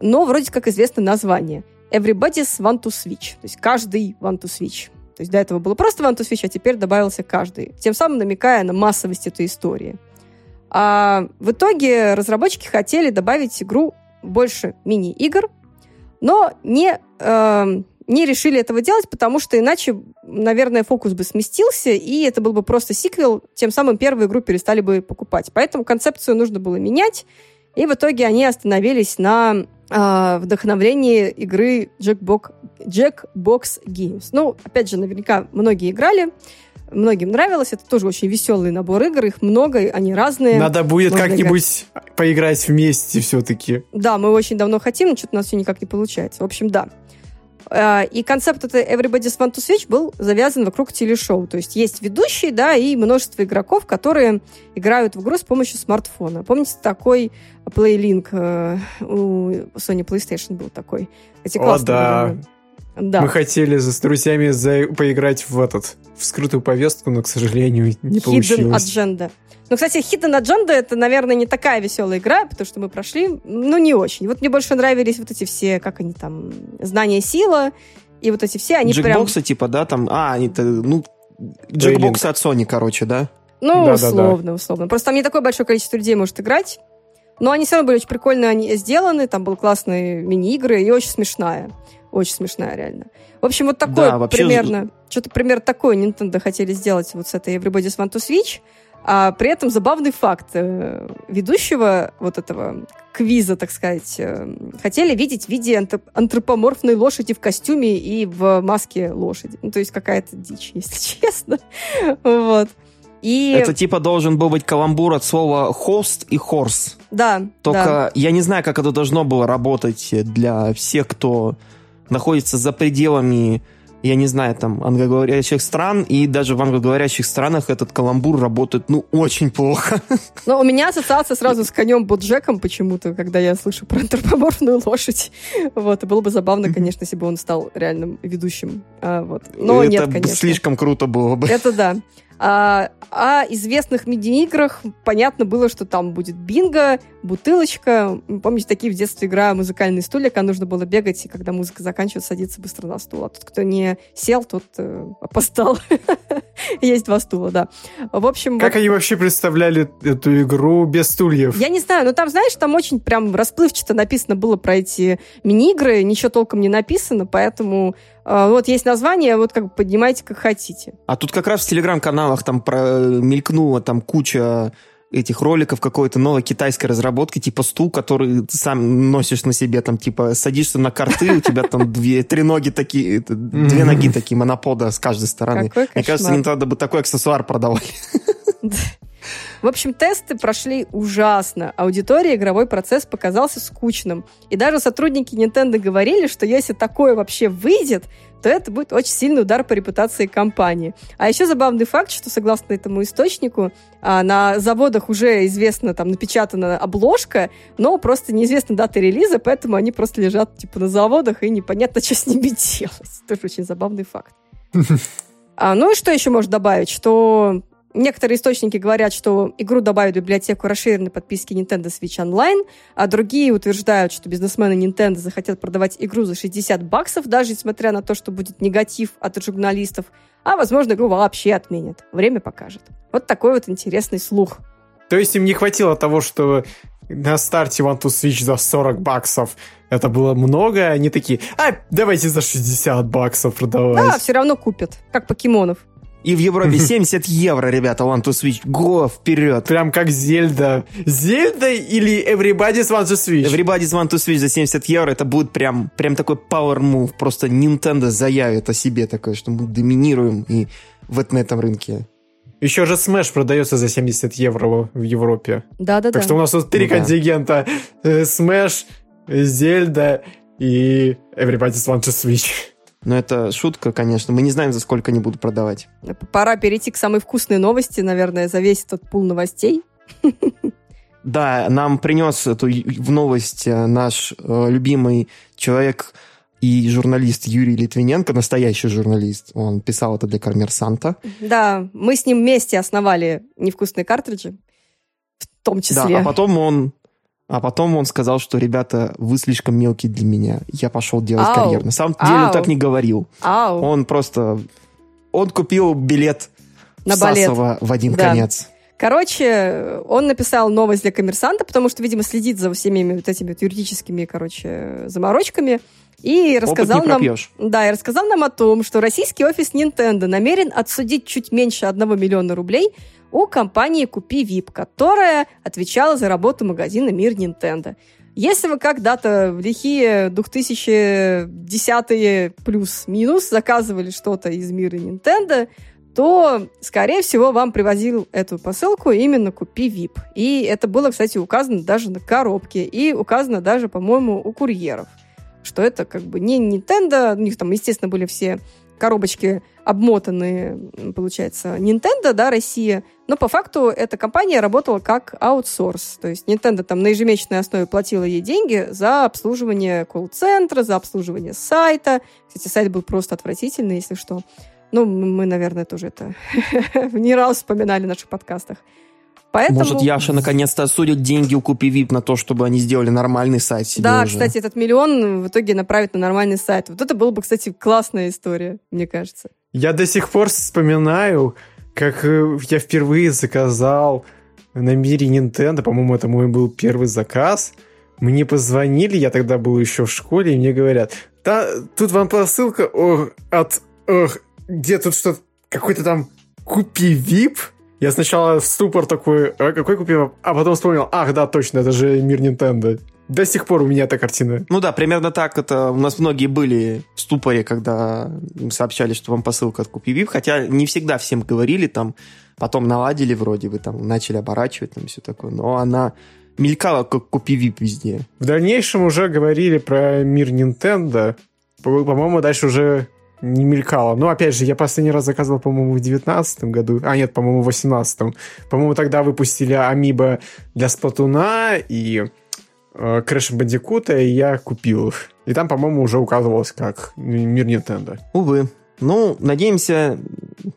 но вроде как известно название. Everybody's want to switch. То есть каждый want to switch. То есть до этого было просто want to switch, а теперь добавился каждый. Тем самым намекая на массовость этой истории. А в итоге разработчики хотели добавить игру больше мини-игр, но не, э, не решили этого делать, потому что иначе, наверное, фокус бы сместился, и это был бы просто сиквел, тем самым первую игру перестали бы покупать. Поэтому концепцию нужно было менять, и в итоге они остановились на э, вдохновлении игры Jackbox, Jackbox Games. Ну, опять же, наверняка многие играли многим нравилось. Это тоже очень веселый набор игр, их много, они разные. Надо будет как-нибудь поиграть вместе все-таки. Да, мы очень давно хотим, но что-то у нас все никак не получается. В общем, да. А, и концепт этой Everybody's Want to Switch был завязан вокруг телешоу. То есть есть ведущий, да, и множество игроков, которые играют в игру с помощью смартфона. Помните, такой PlayLink э, у Sony PlayStation был такой? Эти О, да. Были. Да. Мы хотели с друзьями за... поиграть в этот, в скрытую повестку, но, к сожалению, не Hidden получилось. Agenda. Ну, кстати, Hidden Agenda это, наверное, не такая веселая игра, потому что мы прошли, ну, не очень. Вот мне больше нравились вот эти все, как они там, знания сила, и вот эти все, они Джекбоксы, прям... типа, да, там, а, они-то, ну, джекбоксы от Sony, короче, да? Ну, да, условно, да, да. условно. Просто там не такое большое количество людей может играть, но они все равно были очень прикольно они сделаны, там был классные мини-игры и очень смешная. Очень смешная, реально. В общем, вот такое да, вообще... примерно, что-то примерно такое Nintendo хотели сделать вот с этой Everybody's Want to Switch. А при этом забавный факт. Э, ведущего вот этого квиза, так сказать, э, хотели видеть в виде антропоморфной лошади в костюме и в маске лошади. Ну, то есть какая-то дичь, если <laughs> честно. Вот. И... Это типа должен был быть каламбур от слова host и horse. Да. Только да. я не знаю, как это должно было работать для всех, кто находится за пределами, я не знаю, там, англоговорящих стран, и даже в англоговорящих странах этот каламбур работает, ну, очень плохо. Но у меня ассоциация сразу с конем Боджеком почему-то, когда я слышу про антропоморфную лошадь. Вот, и было бы забавно, конечно, если бы он стал реальным ведущим. А, вот. Но Это нет, конечно. слишком круто было бы. Это да. А, о известных мини-играх понятно было, что там будет бинго, бутылочка. Помните, такие в детстве игра музыкальные стулья, когда нужно было бегать, и когда музыка заканчивается, садиться быстро на стул. А тот, кто не сел, тот э, опоздал. <laughs> Есть два стула, да. В общем... Как вот... они вообще представляли эту игру без стульев? Я не знаю, но там, знаешь, там очень прям расплывчато написано было про эти мини-игры, ничего толком не написано, поэтому вот есть название, вот как бы поднимайте как хотите. А тут как раз в телеграм-каналах там мелькнула там куча этих роликов какой-то новой китайской разработки, типа стул, который ты сам носишь на себе, там, типа, садишься на карты, у тебя там две, три ноги такие, две ноги такие монопода с каждой стороны. Мне кажется, не надо бы такой аксессуар продавали. <laughs> В общем, тесты прошли ужасно. Аудитория игровой процесс показался скучным. И даже сотрудники Nintendo говорили, что если такое вообще выйдет, то это будет очень сильный удар по репутации компании. А еще забавный факт, что согласно этому источнику, а, на заводах уже известно, там напечатана обложка, но просто неизвестна дата релиза, поэтому они просто лежат типа на заводах, и непонятно, <laughs> что с ними делать. Тоже очень забавный факт. <laughs> А, ну и что еще можно добавить? Что Некоторые источники говорят, что игру добавят в библиотеку расширенной подписки Nintendo Switch Online, а другие утверждают, что бизнесмены Nintendo захотят продавать игру за 60 баксов, даже несмотря на то, что будет негатив от журналистов, а, возможно, игру вообще отменят. Время покажет. Вот такой вот интересный слух. То есть им не хватило того, что на старте Want to Switch за 40 баксов это было много, они такие, а, давайте за 60 баксов продавать. Да, все равно купят, как покемонов. И в Европе <laughs> 70 евро, ребята, One to Switch. Го, вперед. Прям как Зельда. Зельда или Everybody's Want to Switch? Everybody's Want to Switch за 70 евро. Это будет прям, прям такой power move. Просто Nintendo заявит о себе такое, что мы доминируем и в, на этом рынке. Еще же Smash продается за 70 евро в Европе. Да-да-да. Так что у нас тут три ну, контингента. Да. Smash, Зельда и Everybody's Want to Switch. Но это шутка, конечно. Мы не знаем, за сколько они будут продавать. Пора перейти к самой вкусной новости, наверное, за весь этот пул новостей. <laughs> Да, нам принес эту в новость э, наш э, любимый человек, и журналист Юрий Литвиненко, настоящий журналист, он писал это для Коммерсанта. Да, мы с ним вместе основали невкусные картриджи, в том числе. Да, а потом он а потом он сказал, что, ребята, вы слишком мелкие для меня. Я пошел делать Ау. карьеру. На самом деле Ау. он так не говорил. Ау. Он просто... Он купил билет на в балет. Сасово в один да. конец. Короче, он написал новость для коммерсанта, потому что, видимо, следит за всеми вот этими вот юридическими, короче, заморочками. И рассказал нам, да, и рассказал нам о том, что российский офис Nintendo намерен отсудить чуть меньше одного миллиона рублей у компании Купи Вип, которая отвечала за работу магазина Мир Nintendo. Если вы когда-то в лихие 2010-е плюс-минус заказывали что-то из мира Nintendo, то, скорее всего, вам привозил эту посылку именно «Купи VIP». И это было, кстати, указано даже на коробке. И указано даже, по-моему, у курьеров. Что это как бы не Nintendo. У них там, естественно, были все коробочки обмотанные, получается, Nintendo, да, Россия. Но по факту эта компания работала как аутсорс. То есть Nintendo там на ежемесячной основе платила ей деньги за обслуживание колл-центра, за обслуживание сайта. Кстати, сайт был просто отвратительный, если что. Ну, мы, наверное, тоже это <laughs> не раз вспоминали в наших подкастах. Поэтому... Может, Яша наконец-то осудит деньги у Купи Вип на то, чтобы они сделали нормальный сайт себе Да, уже. кстати, этот миллион в итоге направить на нормальный сайт. Вот это было бы, кстати, классная история, мне кажется. Я до сих пор вспоминаю, как э, я впервые заказал на мире Nintendo, по-моему, это мой был первый заказ. Мне позвонили, я тогда был еще в школе, и мне говорят, да, тут вам посылка о, от ох, где тут что-то, какой-то там купи VIP. Я сначала ступор такой, а какой купи VIP? А потом вспомнил, ах, да, точно, это же мир Nintendo. До сих пор у меня эта картина. Ну да, примерно так это у нас многие были в ступоре, когда сообщали, что вам посылка от Купи хотя не всегда всем говорили, там, потом наладили вроде бы, там, начали оборачивать, там, все такое, но она мелькала как Купи везде. В дальнейшем уже говорили про мир Nintendo, по-моему, дальше уже не мелькало. Но, опять же, я последний раз заказывал, по-моему, в 19 году. А, нет, по-моему, в 18 По-моему, тогда выпустили Амиба для Сплатуна и э, Crash Bandicoot, и я купил их. И там, по-моему, уже указывалось как мир Nintendo. Увы. Ну, надеемся,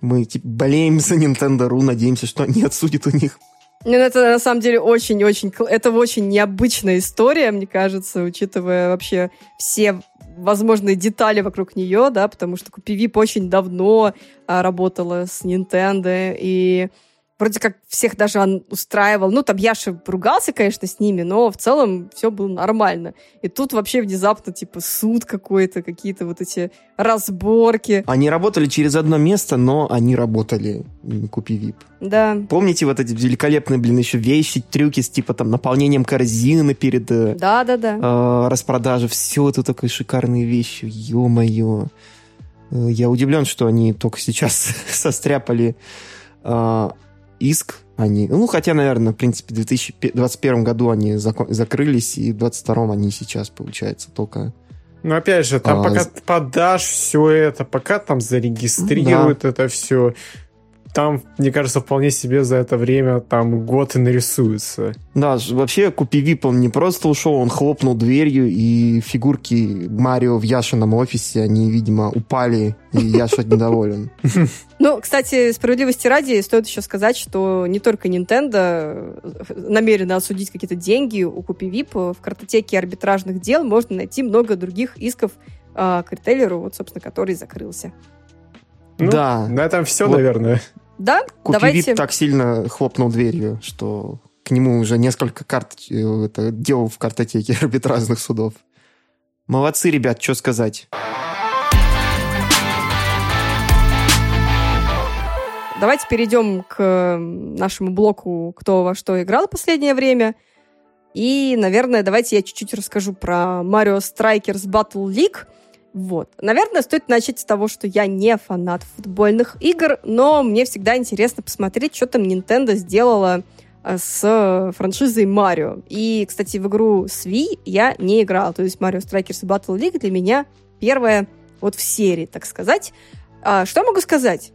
мы типа, болеем за Nintendo.ru, надеемся, что они отсудят у них ну, это на самом деле очень-очень... Это очень необычная история, мне кажется, учитывая вообще все возможные детали вокруг нее, да, потому что Купивип очень давно а, работала с Nintendo, и вроде как всех даже он устраивал. Ну, там Яша ругался, конечно, с ними, но в целом все было нормально. И тут вообще внезапно, типа, суд какой-то, какие-то вот эти разборки. Они работали через одно место, но они работали Купи Вип. Да. Помните вот эти великолепные, блин, еще вещи, трюки с, типа, там, наполнением корзины перед э, да, да, да. Э, распродажей. Все это такие шикарные вещи. Ё-моё. Э, я удивлен, что они только сейчас <laughs> состряпали э, иск они... Ну, хотя, наверное, в принципе, в 2021 году они зак- закрылись, и в 2022 они сейчас, получается, только... Ну, опять же, там а, пока подашь все это, пока там зарегистрируют да. это все, там, мне кажется, вполне себе за это время там год и нарисуется. Да, вообще Купи Вип, он не просто ушел, он хлопнул дверью, и фигурки Марио в Яшином офисе, они, видимо, упали, и Яша недоволен. <laughs> Ну, кстати, справедливости ради, стоит еще сказать, что не только Nintendo намерена осудить какие-то деньги у Купи Вип. В картотеке арбитражных дел можно найти много других исков к ритейлеру, вот, собственно, который закрылся. Ну, да. На этом все, вот. наверное. Да, Купи давайте... так сильно хлопнул дверью, что к нему уже несколько карт э, это, дел в картотеке <laughs> арбитражных судов. Молодцы, ребят, что сказать. Давайте перейдем к нашему блоку «Кто во что играл в последнее время». И, наверное, давайте я чуть-чуть расскажу про Mario Strikers Battle League – вот. Наверное, стоит начать с того, что я не фанат футбольных игр, но мне всегда интересно посмотреть, что там Nintendo сделала э, с франшизой Марио. И, кстати, в игру Svi я не играла. То есть Mario Strikers Battle League для меня первая вот в серии, так сказать. А, что могу сказать?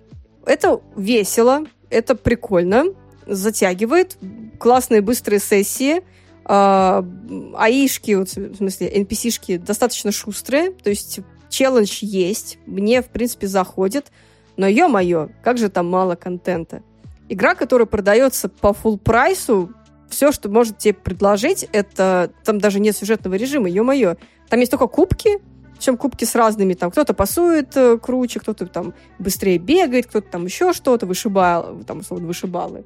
Это весело, это прикольно, затягивает, классные быстрые сессии, аишки, вот, в смысле, NPC-шки достаточно шустрые, то есть челлендж есть, мне, в принципе, заходит, но, ё-моё, как же там мало контента. Игра, которая продается по full прайсу, все, что может тебе предложить, это... Там даже нет сюжетного режима, ё-моё. Там есть только кубки, причем кубки с разными, там кто-то пасует э, круче, кто-то там быстрее бегает, кто-то там еще что-то, вышибал, там, условно, вышибалы.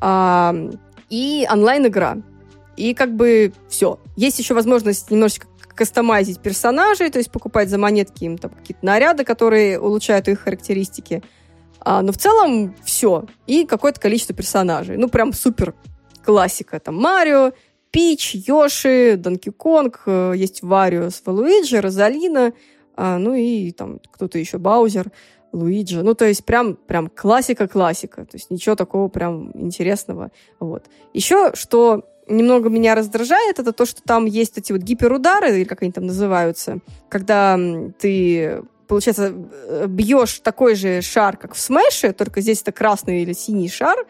А, и онлайн-игра. И как бы все. Есть еще возможность немножечко кастомайзить персонажей, то есть покупать за монетки им там какие-то наряды, которые улучшают их характеристики. А, но в целом все. И какое-то количество персонажей. Ну, прям супер классика. Там Марио, Пич, Йоши, Донки Конг, э, есть Варио с Валуиджи, Розалина, а, ну и там кто-то еще, Баузер, Луиджи. Ну, то есть прям, прям классика-классика. То есть ничего такого прям интересного. Вот. Еще, что немного меня раздражает, это то, что там есть эти вот гиперудары, или как они там называются, когда ты получается, э, бьешь такой же шар, как в Смэше, только здесь это красный или синий шар,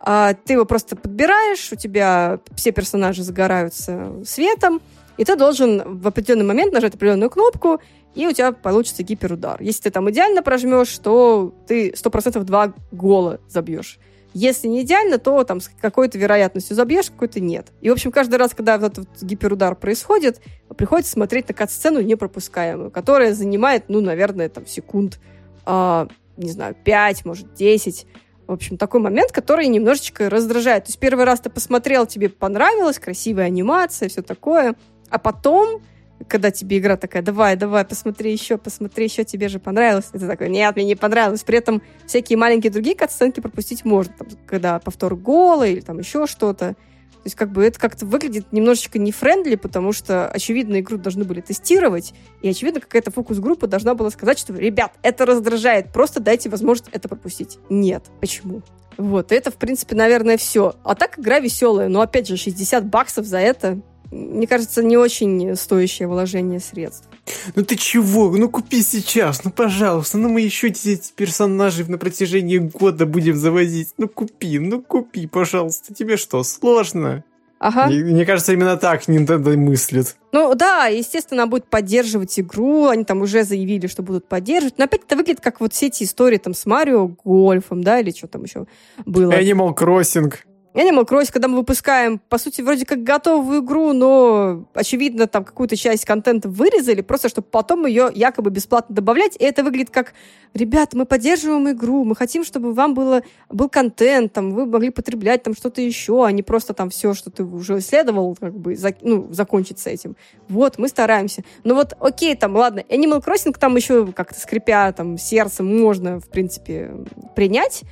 а ты его просто подбираешь, у тебя все персонажи загораются светом, и ты должен в определенный момент нажать определенную кнопку, и у тебя получится гиперудар. Если ты там идеально прожмешь, то ты 100% два гола забьешь. Если не идеально, то там с какой-то вероятностью забьешь, какой-то нет. И, в общем, каждый раз, когда вот этот гиперудар происходит, приходится смотреть на кат-сцену непропускаемую, которая занимает, ну, наверное, там секунд, э, не знаю, 5, может, 10. В общем, такой момент, который немножечко раздражает. То есть первый раз ты посмотрел, тебе понравилось, красивая анимация, все такое, а потом когда тебе игра такая, давай, давай, посмотри еще, посмотри еще, тебе же понравилось. И ты такой, нет, мне не понравилось. При этом всякие маленькие другие катсценки пропустить можно, там, когда повтор гола или там еще что-то. То есть как бы это как-то выглядит немножечко не френдли, потому что, очевидно, игру должны были тестировать, и, очевидно, какая-то фокус-группа должна была сказать, что, ребят, это раздражает, просто дайте возможность это пропустить. Нет. Почему? Вот, это, в принципе, наверное, все. А так игра веселая, но, опять же, 60 баксов за это мне кажется, не очень стоящее вложение средств. Ну ты чего? Ну купи сейчас, ну пожалуйста. Ну мы еще 10 персонажей на протяжении года будем завозить. Ну купи, ну купи, пожалуйста. Тебе что, сложно? Ага. Мне, мне кажется, именно так Nintendo мыслит. Ну да, естественно, будет поддерживать игру, они там уже заявили, что будут поддерживать. Но опять это выглядит как вот все эти истории там с Марио, Гольфом, да, или что там еще было. Animal Crossing. Animal Crossing, когда мы выпускаем, по сути, вроде как готовую игру, но, очевидно, там какую-то часть контента вырезали, просто чтобы потом ее якобы бесплатно добавлять. И это выглядит как, ребята, мы поддерживаем игру, мы хотим, чтобы вам было, был контент, там, вы могли потреблять там что-то еще, а не просто там все, что ты уже исследовал, как бы, за, ну, закончить с этим. Вот, мы стараемся. Ну вот, окей, там, ладно, Animal Crossing там еще как-то скрипя там сердцем можно, в принципе, принять,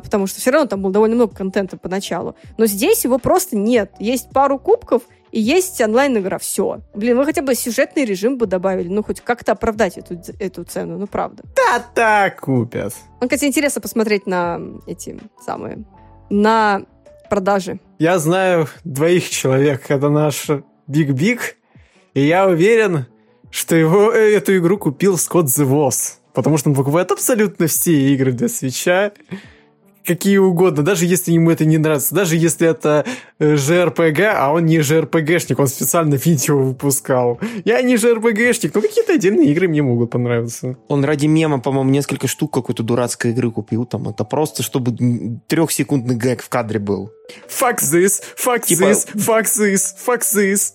потому что все равно там было довольно много контента поначалу. Но здесь его просто нет. Есть пару кубков, и есть онлайн-игра. Все. Блин, вы хотя бы сюжетный режим бы добавили, ну, хоть как-то оправдать эту, эту цену, ну, правда. Да-да, купят. Ну, кстати, интересно посмотреть на эти самые, на продажи. Я знаю двоих человек. Это наш Биг Биг, и я уверен, что его, э, эту игру купил Scott the Woz, потому что он покупает абсолютно все игры для Switch а какие угодно, даже если ему это не нравится, даже если это э, а он не JRPG-шник, он специально <laughs> видео выпускал. Я не JRPG-шник, но какие-то отдельные игры мне могут понравиться. Он ради мема, по-моему, несколько штук какой-то дурацкой игры купил, там, это просто, чтобы трехсекундный гэг в кадре был. Fuck this, fuck типа... this, fuck this, fuck this.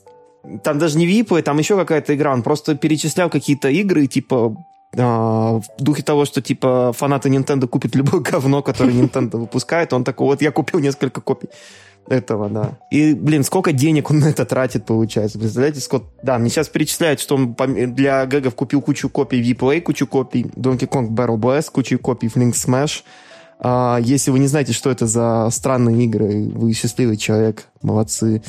Там даже не випы, там еще какая-то игра. Он просто перечислял какие-то игры, типа в духе того, что типа фанаты Nintendo купят любое <laughs> говно, которое Nintendo выпускает, он такой, вот я купил несколько копий этого, да. И, блин, сколько денег он на это тратит, получается. Представляете, сколько... Да, мне сейчас перечисляют, что он для гэгов купил кучу копий V-Play, кучу копий Donkey Kong Battle Blast, кучу копий Flink Smash. А, если вы не знаете, что это за странные игры, вы счастливый человек, молодцы.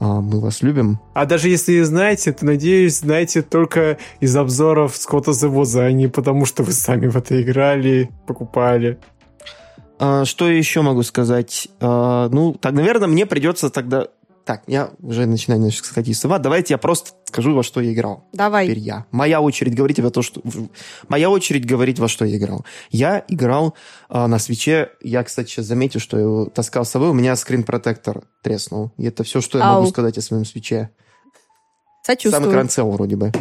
А, мы вас любим. А даже если знаете, то, надеюсь, знаете только из обзоров Скотта Завоза, а не потому, что вы сами в это играли, покупали. А, что еще могу сказать? А, ну, так, наверное, мне придется тогда Так, я уже начинаю немножко сходить с ума. Давайте я просто скажу, во что я играл. Давай. Теперь я. Моя очередь говорить во то, что... Моя очередь говорить, во что я играл. Я играл э, на свече. Я, кстати, сейчас заметил, что я его таскал с собой. У меня скрин-протектор треснул. И это все, что я Ау. могу сказать о своем свече. Сочувствую. Самый экран цел, вроде бы.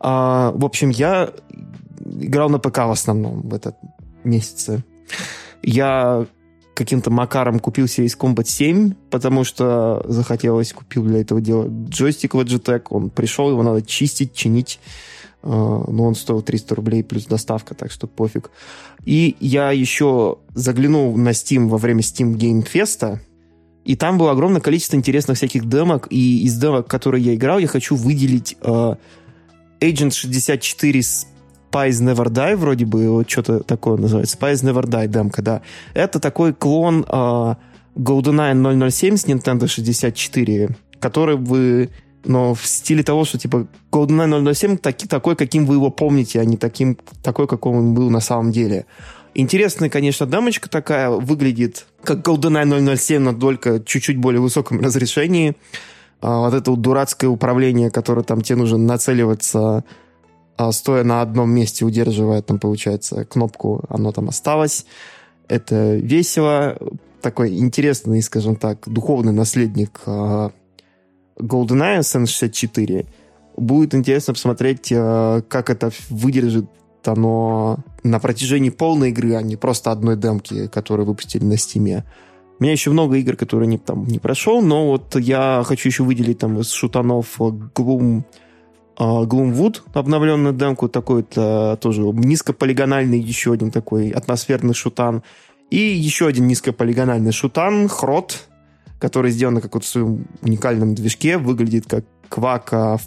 А, в общем, я играл на ПК в основном в этот месяце. Я каким-то макаром купил себе из Combat 7, потому что захотелось, купил для этого дела джойстик Logitech, он пришел, его надо чистить, чинить, а, но он стоил 300 рублей плюс доставка, так что пофиг. И я еще заглянул на Steam во время Steam Game Fest, и там было огромное количество интересных всяких демок, и из демок, которые я играл, я хочу выделить uh, Agent 64 Spies Never Die, вроде бы, вот что-то такое называется. Spies Never Die демка, да. Это такой клон э, GoldenEye 007 с Nintendo 64, который вы но в стиле того, что типа GoldenEye 007 таки, такой, каким вы его помните, а не таким, такой, каком он был на самом деле. Интересная, конечно, дамочка такая, выглядит как GoldenEye 007, но только чуть-чуть более высоком разрешении. А, вот это вот дурацкое управление, которое там тебе нужно нацеливаться стоя на одном месте, удерживая там, получается, кнопку, оно там осталось. Это весело. Такой интересный, скажем так, духовный наследник э, GoldenEye SN64. Будет интересно посмотреть, э, как это выдержит оно на протяжении полной игры, а не просто одной демки, которую выпустили на Стиме. У меня еще много игр, которые не, там, не прошел, но вот я хочу еще выделить там из шутанов Gloom а, Gloomwood, обновленную демку, такой-то тоже низкополигональный еще один такой атмосферный шутан. И еще один низкополигональный шутан, Хрот, который сделан как вот в своем уникальном движке, выглядит как квака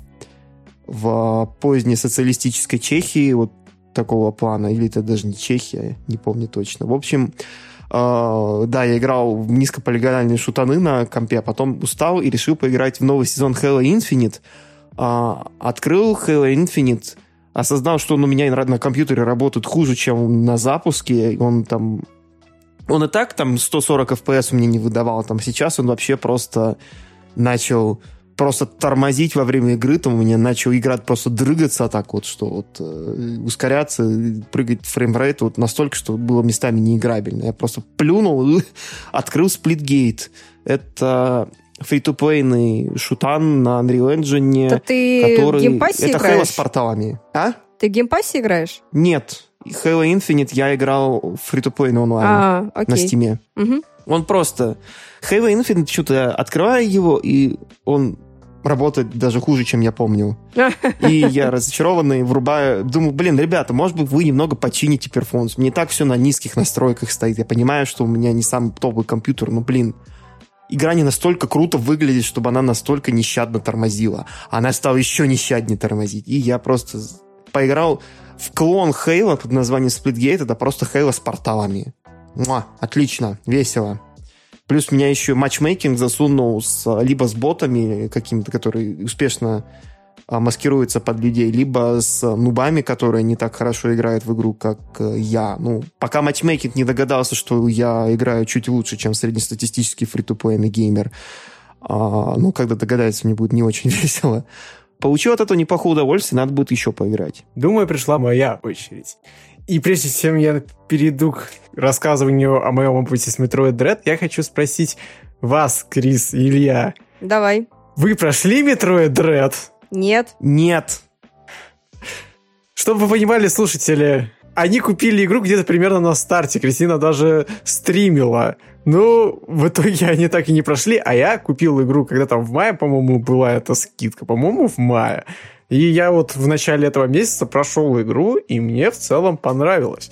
в, в поздней социалистической Чехии, вот такого плана, или это даже не Чехия, не помню точно. В общем, Uh, да, я играл в низкополигональные шутаны на компе, а потом устал и решил поиграть в новый сезон Halo Infinite, а, открыл Halo Infinite, осознал, что он у меня на компьютере работает хуже, чем на запуске. Он там... Он и так там 140 FPS мне не выдавал. Там сейчас он вообще просто начал просто тормозить во время игры, там у меня начал играть просто дрыгаться так вот, что вот э, ускоряться, прыгать framerate вот настолько, что было местами неиграбельно. Я просто плюнул и <laughs> открыл Splitgate. Это free-to-play ный шутан на Unreal Engine, Это ты который... Game Pass е Это играешь? Halo с порталами. А? Ты в Game Pass е играешь? Нет. Halo Infinite я играл в free-to-play ный онлайн а, окей. на Steam е. Угу. Он просто... Halo Infinite, что-то открываю его, и он работает даже хуже, чем я помнил. <laughs> И я разочарованный, врубаю, думаю, блин, ребята, может быть, вы немного почините performance. Мне так все на низких настройках стоит. Я понимаю, что у меня не самый топовый компьютер, но, блин, игра не настолько круто выглядит, чтобы она настолько нещадно тормозила. Она стала еще нещаднее тормозить. И я просто поиграл в клон Хейла под названием Splitgate. Это просто Хейла с порталами. Муа, отлично, весело. Плюс меня еще матчмейкинг засунул с, либо с ботами какими-то, которые успешно маскируется под людей, либо с нубами, которые не так хорошо играют в игру, как э, я. Ну, пока матчмейкинг не догадался, что я играю чуть лучше, чем среднестатистический фри-то-плейный геймер. А, ну, когда догадается, мне будет не очень <laughs> весело. Получил от этого неплохое удовольствие, надо будет еще поиграть. Думаю, пришла моя очередь. И прежде чем я перейду к рассказыванию о моем опыте с Metroid Dread, я хочу спросить вас, Крис и Илья. Давай. Вы прошли Metroid Dread? Нет. Нет. Чтобы вы понимали, слушатели, они купили игру где-то примерно на старте. Кристина даже стримила. Ну, в итоге они так и не прошли, а я купил игру, когда там в мае, по-моему, была эта скидка. По-моему, в мае. И я вот в начале этого месяца прошел игру, и мне в целом понравилось.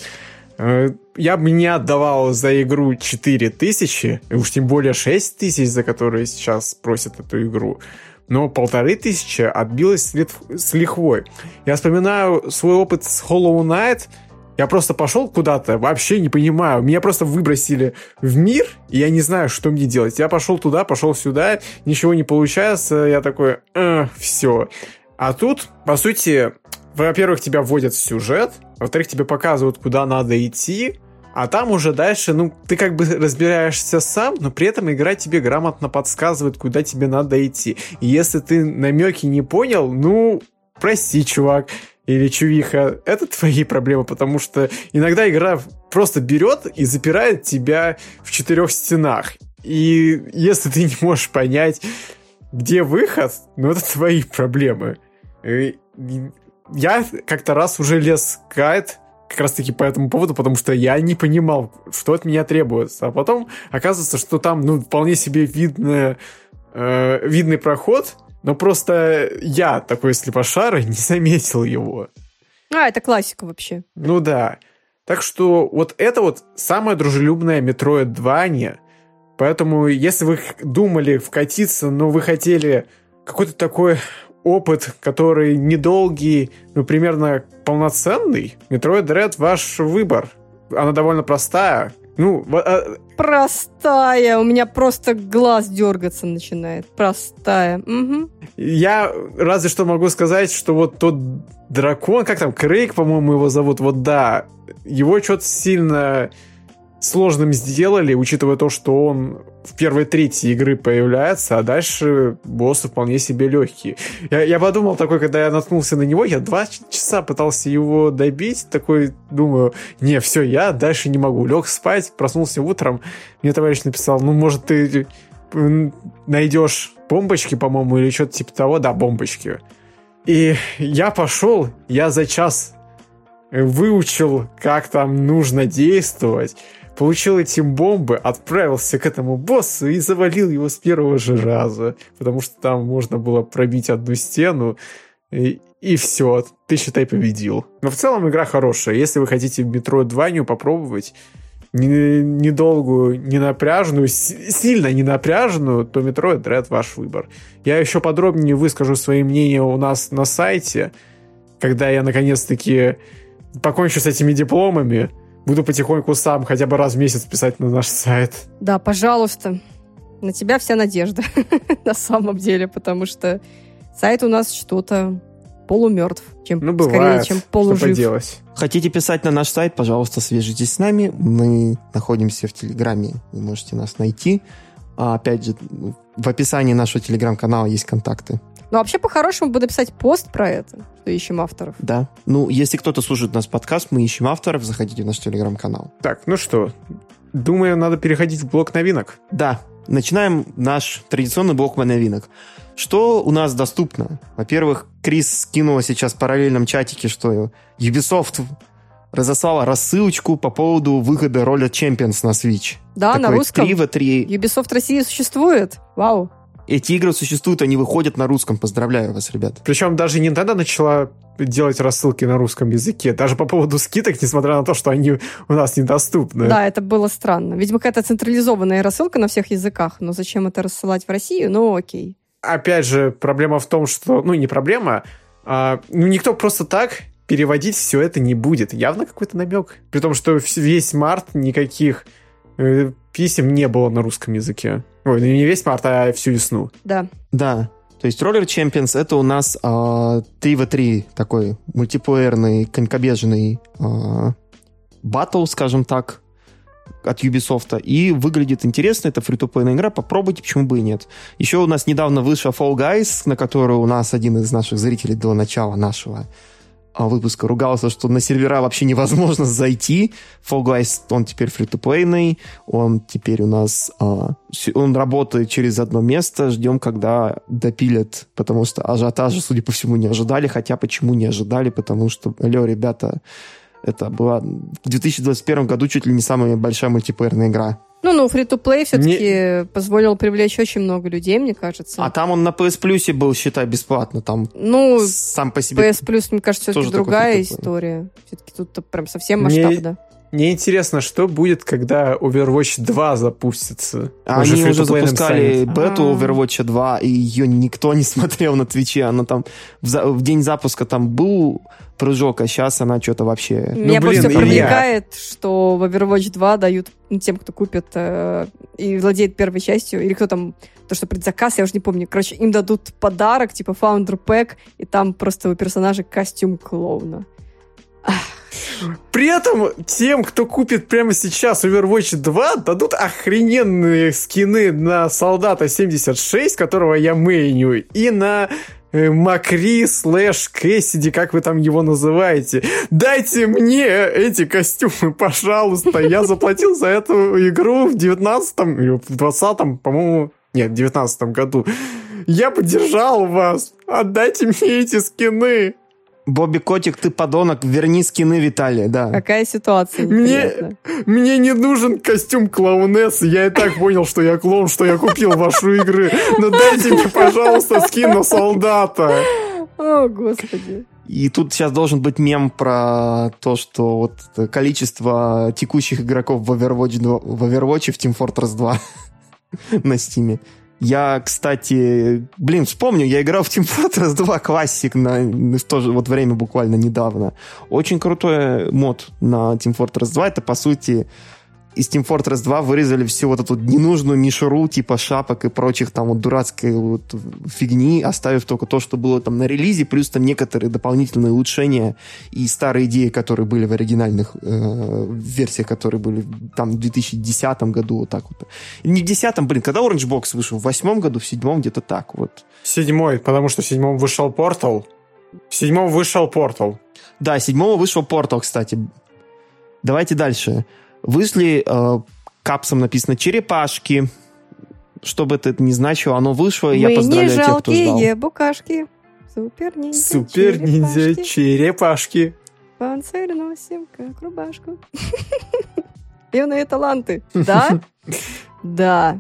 Э, я бы не отдавал за игру 4000, и уж тем более 6000, за которые сейчас просят эту игру но полторы тысячи отбилось с лихвой. Я вспоминаю свой опыт с Hollow Knight, я просто пошел куда-то, вообще не понимаю. Меня просто выбросили в мир, и я не знаю, что мне делать. Я пошел туда, пошел сюда, ничего не получается. Я такой, э, все. А тут, по сути, во-первых, тебя вводят в сюжет, во-вторых, тебе показывают, куда надо идти, А там уже дальше, ну, ты как бы разбираешься сам, но при этом игра тебе грамотно подсказывает, куда тебе надо идти. И если ты намеки не понял, ну, прости, чувак, или чувиха, это твои проблемы, потому что иногда игра просто берет и запирает тебя в четырех стенах. И если ты не можешь понять, где выход, ну это твои проблемы. И я как-то раз уже лез в как раз-таки по этому поводу, потому что я не понимал, что от меня требуется. А потом оказывается, что там, ну, вполне себе видно, э, видный проход, но просто я, такой слепошарый, <laughs> не заметил его. А, это классика вообще. Ну да. Так что вот это вот самое дружелюбное Metroidvania. Поэтому, если вы думали вкатиться, но вы хотели какой-то такой опыт, который недолгий, но примерно полноценный, Metroid Dread ваш выбор. Она довольно простая, ну, а... простая. У меня просто глаз дергаться начинает. Простая. Угу. Я разве что могу сказать, что вот тот дракон, как там, Крейг, по-моему, его зовут, вот да, его что-то сильно сложным сделали, учитывая то, что он в первой трети игры появляется, а дальше боссы вполне себе легкие. Я, я подумал такой, когда я наткнулся на него, я два часа пытался его добить, такой думаю, не, все, я дальше не могу. Лег спать, проснулся утром, мне товарищ написал, ну, может, ты найдешь бомбочки, по-моему, или что-то типа того, да, бомбочки. И я пошел, я за час выучил, как там нужно действовать, получил эти бомбы, отправился к этому боссу и завалил его с первого же раза, потому что там можно было пробить одну стену, и, и все, ты, считай, победил. Но в целом игра хорошая. Если вы хотите Metroid 2 попробовать, недолгую, не напряженную, сильно не напряженную, то Metroid Dread ваш выбор. Я еще подробнее выскажу свои мнения у нас на сайте, когда я наконец-таки покончу с этими дипломами, буду потихоньку сам хотя бы раз в месяц писать на наш сайт. Да, пожалуйста. На тебя вся надежда <laughs> на самом деле, потому что сайт у нас что-то полумертв, чем ну, бывает, скорее, чем полужив. Что поделать. Хотите писать на наш сайт, пожалуйста, свяжитесь с нами. Мы находимся в Телеграме, вы можете нас найти. А опять же, в описании нашего Телеграм-канала есть контакты. Ну, вообще, по-хорошему, буду писать пост про это, что ищем авторов. Да. Ну, если кто-то слушает нас подкаст, мы ищем авторов, заходите в наш телеграм-канал. Так, ну что, думаю, надо переходить в блок новинок. Да. Начинаем наш традиционный блок новинок. Что у нас доступно? Во-первых, Крис скинула сейчас в параллельном чатике, что Ubisoft разослала рассылочку по поводу выхода Roller Champions на Switch. Да, Такой на русском. 3 в 3. Ubisoft России существует. Вау. Эти игры существуют, они выходят на русском. Поздравляю вас, ребят. Причем даже Nintendo начала делать рассылки на русском языке. Даже по поводу скидок, несмотря на то, что они у нас недоступны. Да, это было странно. Видимо, какая-то централизованная рассылка на всех языках. Но зачем это рассылать в Россию? Ну, окей. Опять же, проблема в том, что... Ну, не проблема. А, ну, никто просто так переводить все это не будет. Явно какой-то намек. При том, что весь март никаких э, писем не было на русском языке. Ой, ну не весь март, а всю весну. Да. Да. То есть Roller Champions это у нас э, 3 в 3 такой мультиплеерный, конькобежный э, батл, скажем так, от Ubisoft. И выглядит интересно, это фри игра, попробуйте, почему бы и нет. Еще у нас недавно вышел Fall Guys, на который у нас один из наших зрителей до начала нашего а, выпуска ругался, что на сервера вообще невозможно зайти. Fall Guys, он теперь фри-то-плейный, он теперь у нас... А, он работает через одно место, ждем, когда допилят, потому что ажиотажа, судя по всему, не ожидали, хотя почему не ожидали, потому что, алло, ребята, это была в 2021 году чуть ли не самая большая мультиплеерная игра. Ну, ну, фри-то-плей все-таки не... позволил привлечь очень много людей, мне кажется. А там он на PS Plus был, считай, бесплатно. Там ну, сам по себе. PS Plus, мне кажется, все-таки другая история. Все-таки тут прям совсем масштабно. Мне... Интересно, что будет, когда Overwatch 2 запустится. А они уже запускали станет. бету а. Overwatch 2, и ее никто не <laughs> смотрел на Твиче. Она там в, за... в день запуска там был прыжок, а сейчас она что-то вообще... Меня ну, блин, просто привлекает, я... что в Overwatch 2 дают тем, кто купит э, и владеет первой частью, или кто там, то, что предзаказ, я уже не помню. Короче, им дадут подарок, типа Founder Pack, и там просто у персонажа костюм клоуна. При этом тем, кто купит прямо сейчас Overwatch 2, дадут охрененные скины на солдата 76, которого я мейню, и на э, Макри слэш Кэссиди, как вы там его называете. Дайте мне эти костюмы, пожалуйста. Я заплатил за эту игру в 19-м или в 20-м, по-моему, нет, в 19 году. Я поддержал вас. Отдайте мне эти скины. Бобби Котик, ты подонок, верни скины Виталия, да. Какая ситуация Мне, мне не нужен костюм клоунессы, я и так понял, что я клоун, что я купил вашу игры. Но дайте мне, пожалуйста, скин на солдата. О, господи. И тут сейчас должен быть мем про то, что вот количество текущих игроков в Overwatch, 2, в Overwatch в Team Fortress 2 <laughs> на Стиме. Я, кстати, блин, вспомню, я играл в Team Fortress 2 классик на, в то же вот время буквально недавно. Очень крутой мод на Team Fortress 2. Это, по сути, из Team Fortress 2 вырезали всю вот эту ненужную мишуру, типа шапок и прочих там вот дурацкой вот фигни, оставив только то, что было там на релизе, плюс там некоторые дополнительные улучшения и старые идеи, которые были в оригинальных э, версиях, которые были там в 2010 году, вот так вот. Не в 10 блин, когда Orange Box вышел? В восьмом году, в седьмом, где-то так вот. Седьмой, потому что в седьмом вышел Portal. В седьмом вышел Portal. Да, седьмого вышел Portal, кстати. Давайте дальше. Вышли, э, капсом написано «Черепашки». Что бы это не значило, оно вышло, и я поздравляю не тех, кто ждал. букашки. Супер ниндзя, Супер ниндзя, черепашки. Панцирь носим, как рубашку. <laughs> Юные таланты. Да? <laughs> Да.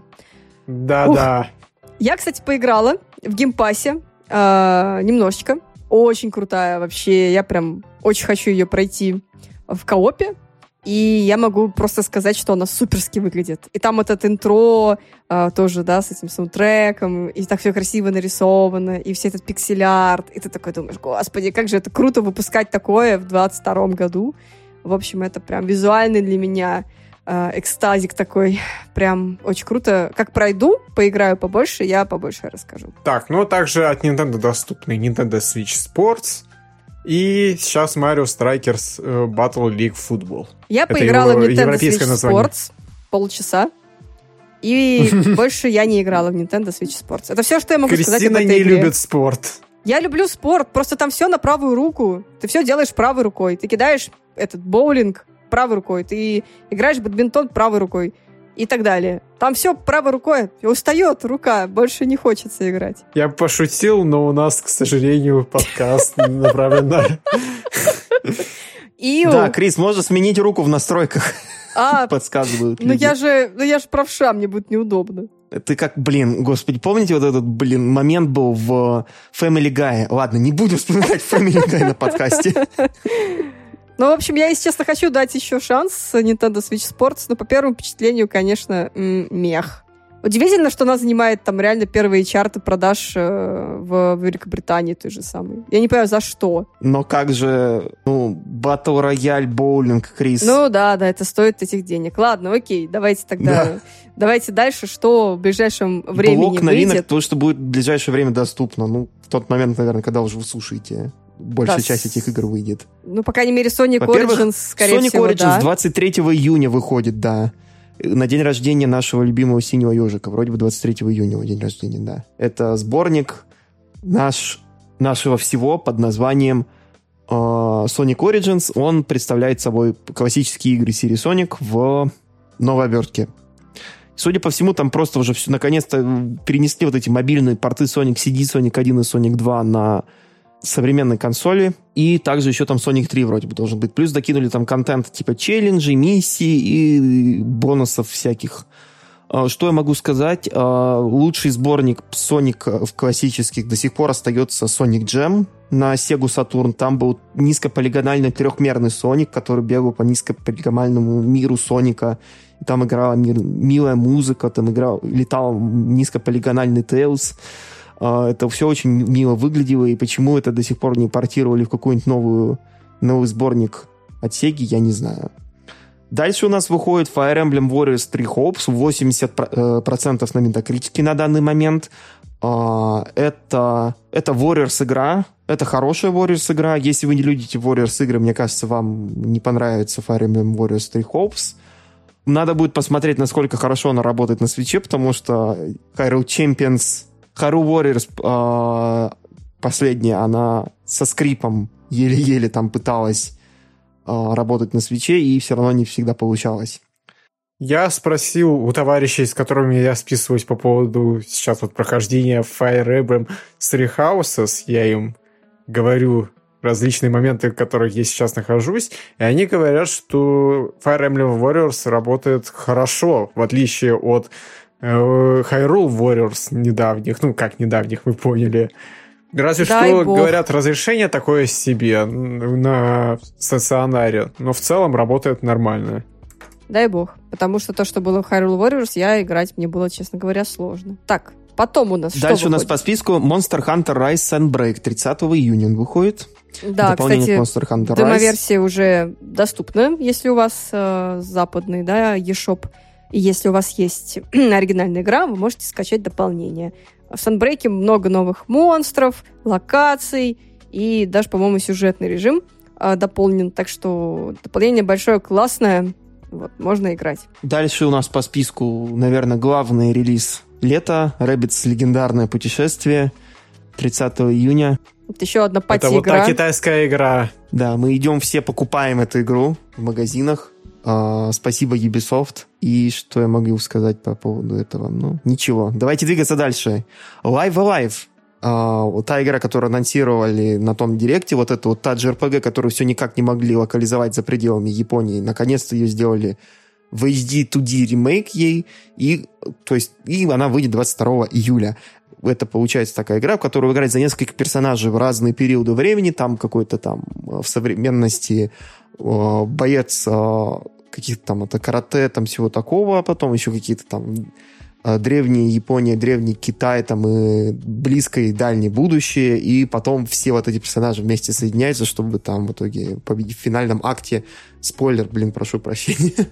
Да-да. Я, кстати, поиграла в Game Pass е э, немножечко. Очень крутая вообще. Я прям очень хочу ее пройти в коопе. И я могу просто сказать, что она суперски выглядит. И там этот интро э, тоже, да, с этим саундтреком, и так все красиво нарисовано, и все этот пиксель-арт. И ты такой думаешь, господи, как же это круто выпускать такое в 22 году. В общем, это прям визуальный для меня э, экстазик такой. Прям очень круто. Как пройду, поиграю побольше, я побольше расскажу. Так, ну а также от Nintendo доступный Nintendo Switch Sports — и сейчас Mario Strikers э, Battle League Football. Я Это поиграла в Nintendo Switch название. Sports полчаса. И <laughs> больше я не играла в Nintendo Switch Sports. Это все, что я могу Кристина сказать об этой не игре. любит спорт. Я люблю спорт, просто там все на правую руку. Ты все делаешь правой рукой. Ты кидаешь этот боулинг правой рукой. Ты играешь в бадминтон правой рукой и так далее. Там все правой рукой. Устает рука, больше не хочется играть. Я пошутил, но у нас, к сожалению, подкаст <laughs> направлен на... Да, Крис, можно сменить руку в настройках. А, <laughs> подсказывают. Ну я же, ну я же правша, мне будет неудобно. Ты как, блин, господи, помните вот этот, блин, момент был в Family Guy? Ладно, не буду вспоминать Family Guy на подкасте. <laughs> Ну, в общем, я, если честно, хочу дать еще шанс Nintendo Switch Sports, но по первому впечатлению, конечно, мех. Удивительно, что она занимает там реально первые чарты продаж э, в Великобритании той же самой. Я не понимаю, за что. Но как же, ну, Battle Royale боулинг, Крис? Ну да, да, это стоит этих денег. Ладно, окей, давайте тогда, да. давайте дальше, что в ближайшем времени Блок новинок, выйдет. то, что будет в ближайшее время доступно. Ну, в тот момент, наверное, когда уже вы слушаете большая да. часть этих игр выйдет. Ну, по крайней мере, Sonic Origins, скорее Sonic всего, Origins да. 23 июня выходит, да. На день рождения нашего любимого синего ежика. Вроде бы 23 июня день рождения, да. Это сборник наш, нашего всего под названием э, Sonic Origins. Он представляет собой классические игры серии Sonic в новой обертке. Судя по всему, там просто уже все наконец-то перенесли вот эти мобильные порты Sonic CD, Sonic 1 и Sonic 2 на современной консоли. И также еще там Sonic 3 вроде бы должен быть. Плюс докинули там контент типа челленджей, миссий и бонусов всяких. А, что я могу сказать? А, лучший сборник Sonic в классических до сих пор остается Sonic Jam на Sega Saturn. Там был низкополигональный трехмерный Sonic, который бегал по низкополигональному миру Соника. Там играла мир, милая музыка, там играл, летал низкополигональный Tails. А, это все очень мило выглядело, и почему это до сих пор не портировали в какой-нибудь новую, новый сборник от Sega, я не знаю. Дальше у нас выходит Fire Emblem Warriors 3 Hopes, 80% на метакритике на данный момент. А, это, это Warriors игра, это хорошая Warriors игра. Если вы не любите Warriors игры, мне кажется, вам не понравится Fire Emblem Warriors 3 Hopes. Надо будет посмотреть, насколько хорошо она работает на свече, потому что Hyrule Champions, Hyrule Warriors э, последняя, она со скрипом еле-еле там пыталась э, работать на свече, и все равно не всегда получалось. Я спросил у товарищей, с которыми я списываюсь по поводу сейчас вот прохождения Fire Emblem Three Houses, я им говорю различные моменты, в которых я сейчас нахожусь, и они говорят, что Fire Emblem Warriors работает хорошо, в отличие от Hyrule Warriors недавних, ну, как недавних, вы поняли. Разве Дай что, бог. говорят, разрешение такое себе на стационаре, но в целом работает нормально. Дай бог. Потому что то, что было в Hyrule Warriors, я играть мне было, честно говоря, сложно. Так, потом у нас Дальше что у нас по списку Monster Hunter Rise Sunbreak. 30 июня он выходит. Да, кстати, Monster Hunter демоверсия уже доступна, если у вас э, западный, да, eShop. И если у вас есть <clears throat> оригинальная игра, вы можете скачать дополнение. В Sunbreak много новых монстров, локаций и даже, по-моему, сюжетный режим э, дополнен. Так что дополнение большое, классное. Вот, можно играть. Дальше у нас по списку, наверное, главный релиз лета. Rabbids легендарное путешествие. 30 июня. Это еще одна пати-игра. Это вот та китайская игра. Да, мы идем все покупаем эту игру в магазинах. Uh, спасибо Ubisoft. И что я могу сказать по поводу этого? Ну, ничего. Давайте двигаться дальше. Live Alive. Uh, вот та игра, которую анонсировали на том директе, вот это вот та JRPG, которую все никак не могли локализовать за пределами Японии. Наконец-то ее сделали в HD 2D ремейк ей, и, то есть, и она выйдет 22 июля это получается такая игра, в которую играть за несколько персонажей в разные периоды времени. Там какой-то там э, в современности э, боец э, каких-то там это карате, там всего такого, а потом еще какие-то там э, древняя Япония, древний Китай, там и близкое и дальнее будущее, и потом все вот эти персонажи вместе соединяются, чтобы там в итоге победить в финальном акте, спойлер, блин, прошу прощения,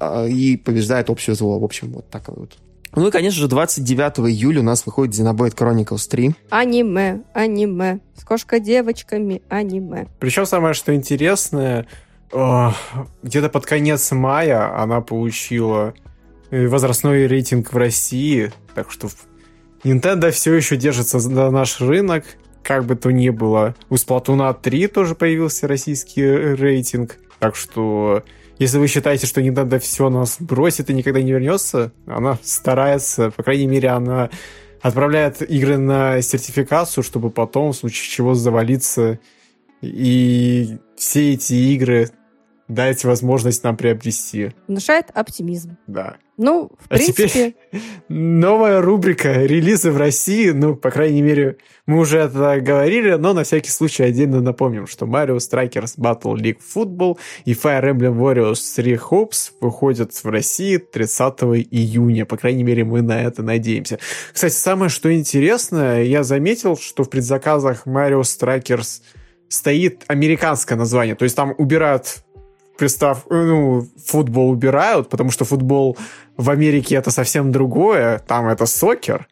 <laughs> и побеждает общее зло. В общем, вот так вот. Ну и, конечно же, 29 июля у нас выходит Xenoblade Chronicles 3. Аниме, аниме. С кошка-девочками, аниме. Причем самое, что интересное, где-то под конец мая она получила э, возрастной рейтинг в России, так что Nintendo все еще держится за наш рынок, как бы то ни было. У Splatoon 3 тоже появился российский рейтинг, так что если вы считаете, что Nintendo все нас бросит и никогда не вернется, она старается, по крайней мере, она отправляет игры на сертификацию, чтобы потом, в случае чего, завалиться. И все эти игры дать возможность нам приобрести. Внушает оптимизм. Да. Ну, в а принципе... Теперь <laughs> новая рубрика «Релизы в России». Ну, по крайней мере, мы уже это говорили, но на всякий случай отдельно напомним, что Mario Strikers Battle League Football и Fire Emblem Warriors 3 Hopes выходят в России 30 июня. По крайней мере, мы на это надеемся. Кстати, самое что интересное, я заметил, что в предзаказах Mario Strikers стоит американское название. То есть там убирают пристав, ну, футбол убирают, потому что футбол в Америке это совсем другое, там это сокер,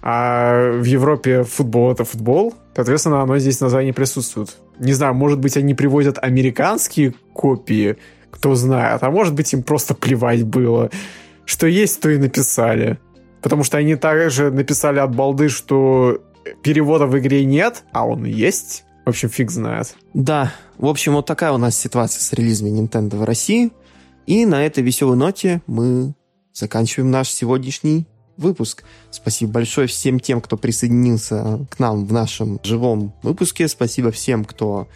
а в Европе футбол это футбол, соответственно, оно здесь название присутствует. Не знаю, может быть, они привозят американские копии, кто знает, а может быть, им просто плевать было. Что есть, то и написали. Потому что они также написали от балды, что перевода в игре нет, а он есть. В общем, фиг знает. Да, в общем, вот такая у нас ситуация с релизами Nintendo в России. И на этой веселой ноте мы заканчиваем наш сегодняшний выпуск. Спасибо большое всем тем, кто присоединился к нам в нашем живом выпуске. Спасибо всем, кто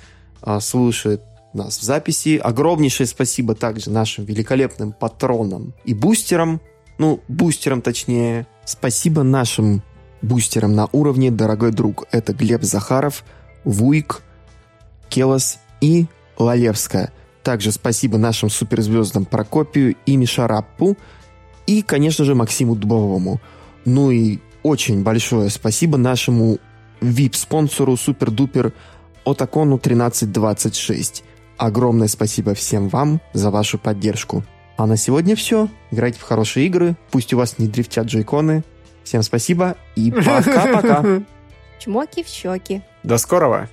а, слушает нас в записи. Огромнейшее спасибо также нашим великолепным патронам и бустерам. Ну, бустерам точнее. Спасибо нашим бустерам на уровне, дорогой друг. Это Глеб Захаров – Вуйк, Келос и Лалевская. Также спасибо нашим суперзвездам Прокопию и Мишараппу, и, конечно же, Максиму Дубовому. Ну и очень большое спасибо нашему VIP-спонсору Супер-Дупер Отакону 1326. Огромное спасибо всем вам за вашу поддержку. А на сегодня все. Играйте в хорошие игры, пусть у вас не дрифтят джейконы. Всем спасибо и <laughs> пока-пока. Чмоки в щеки. До скорого.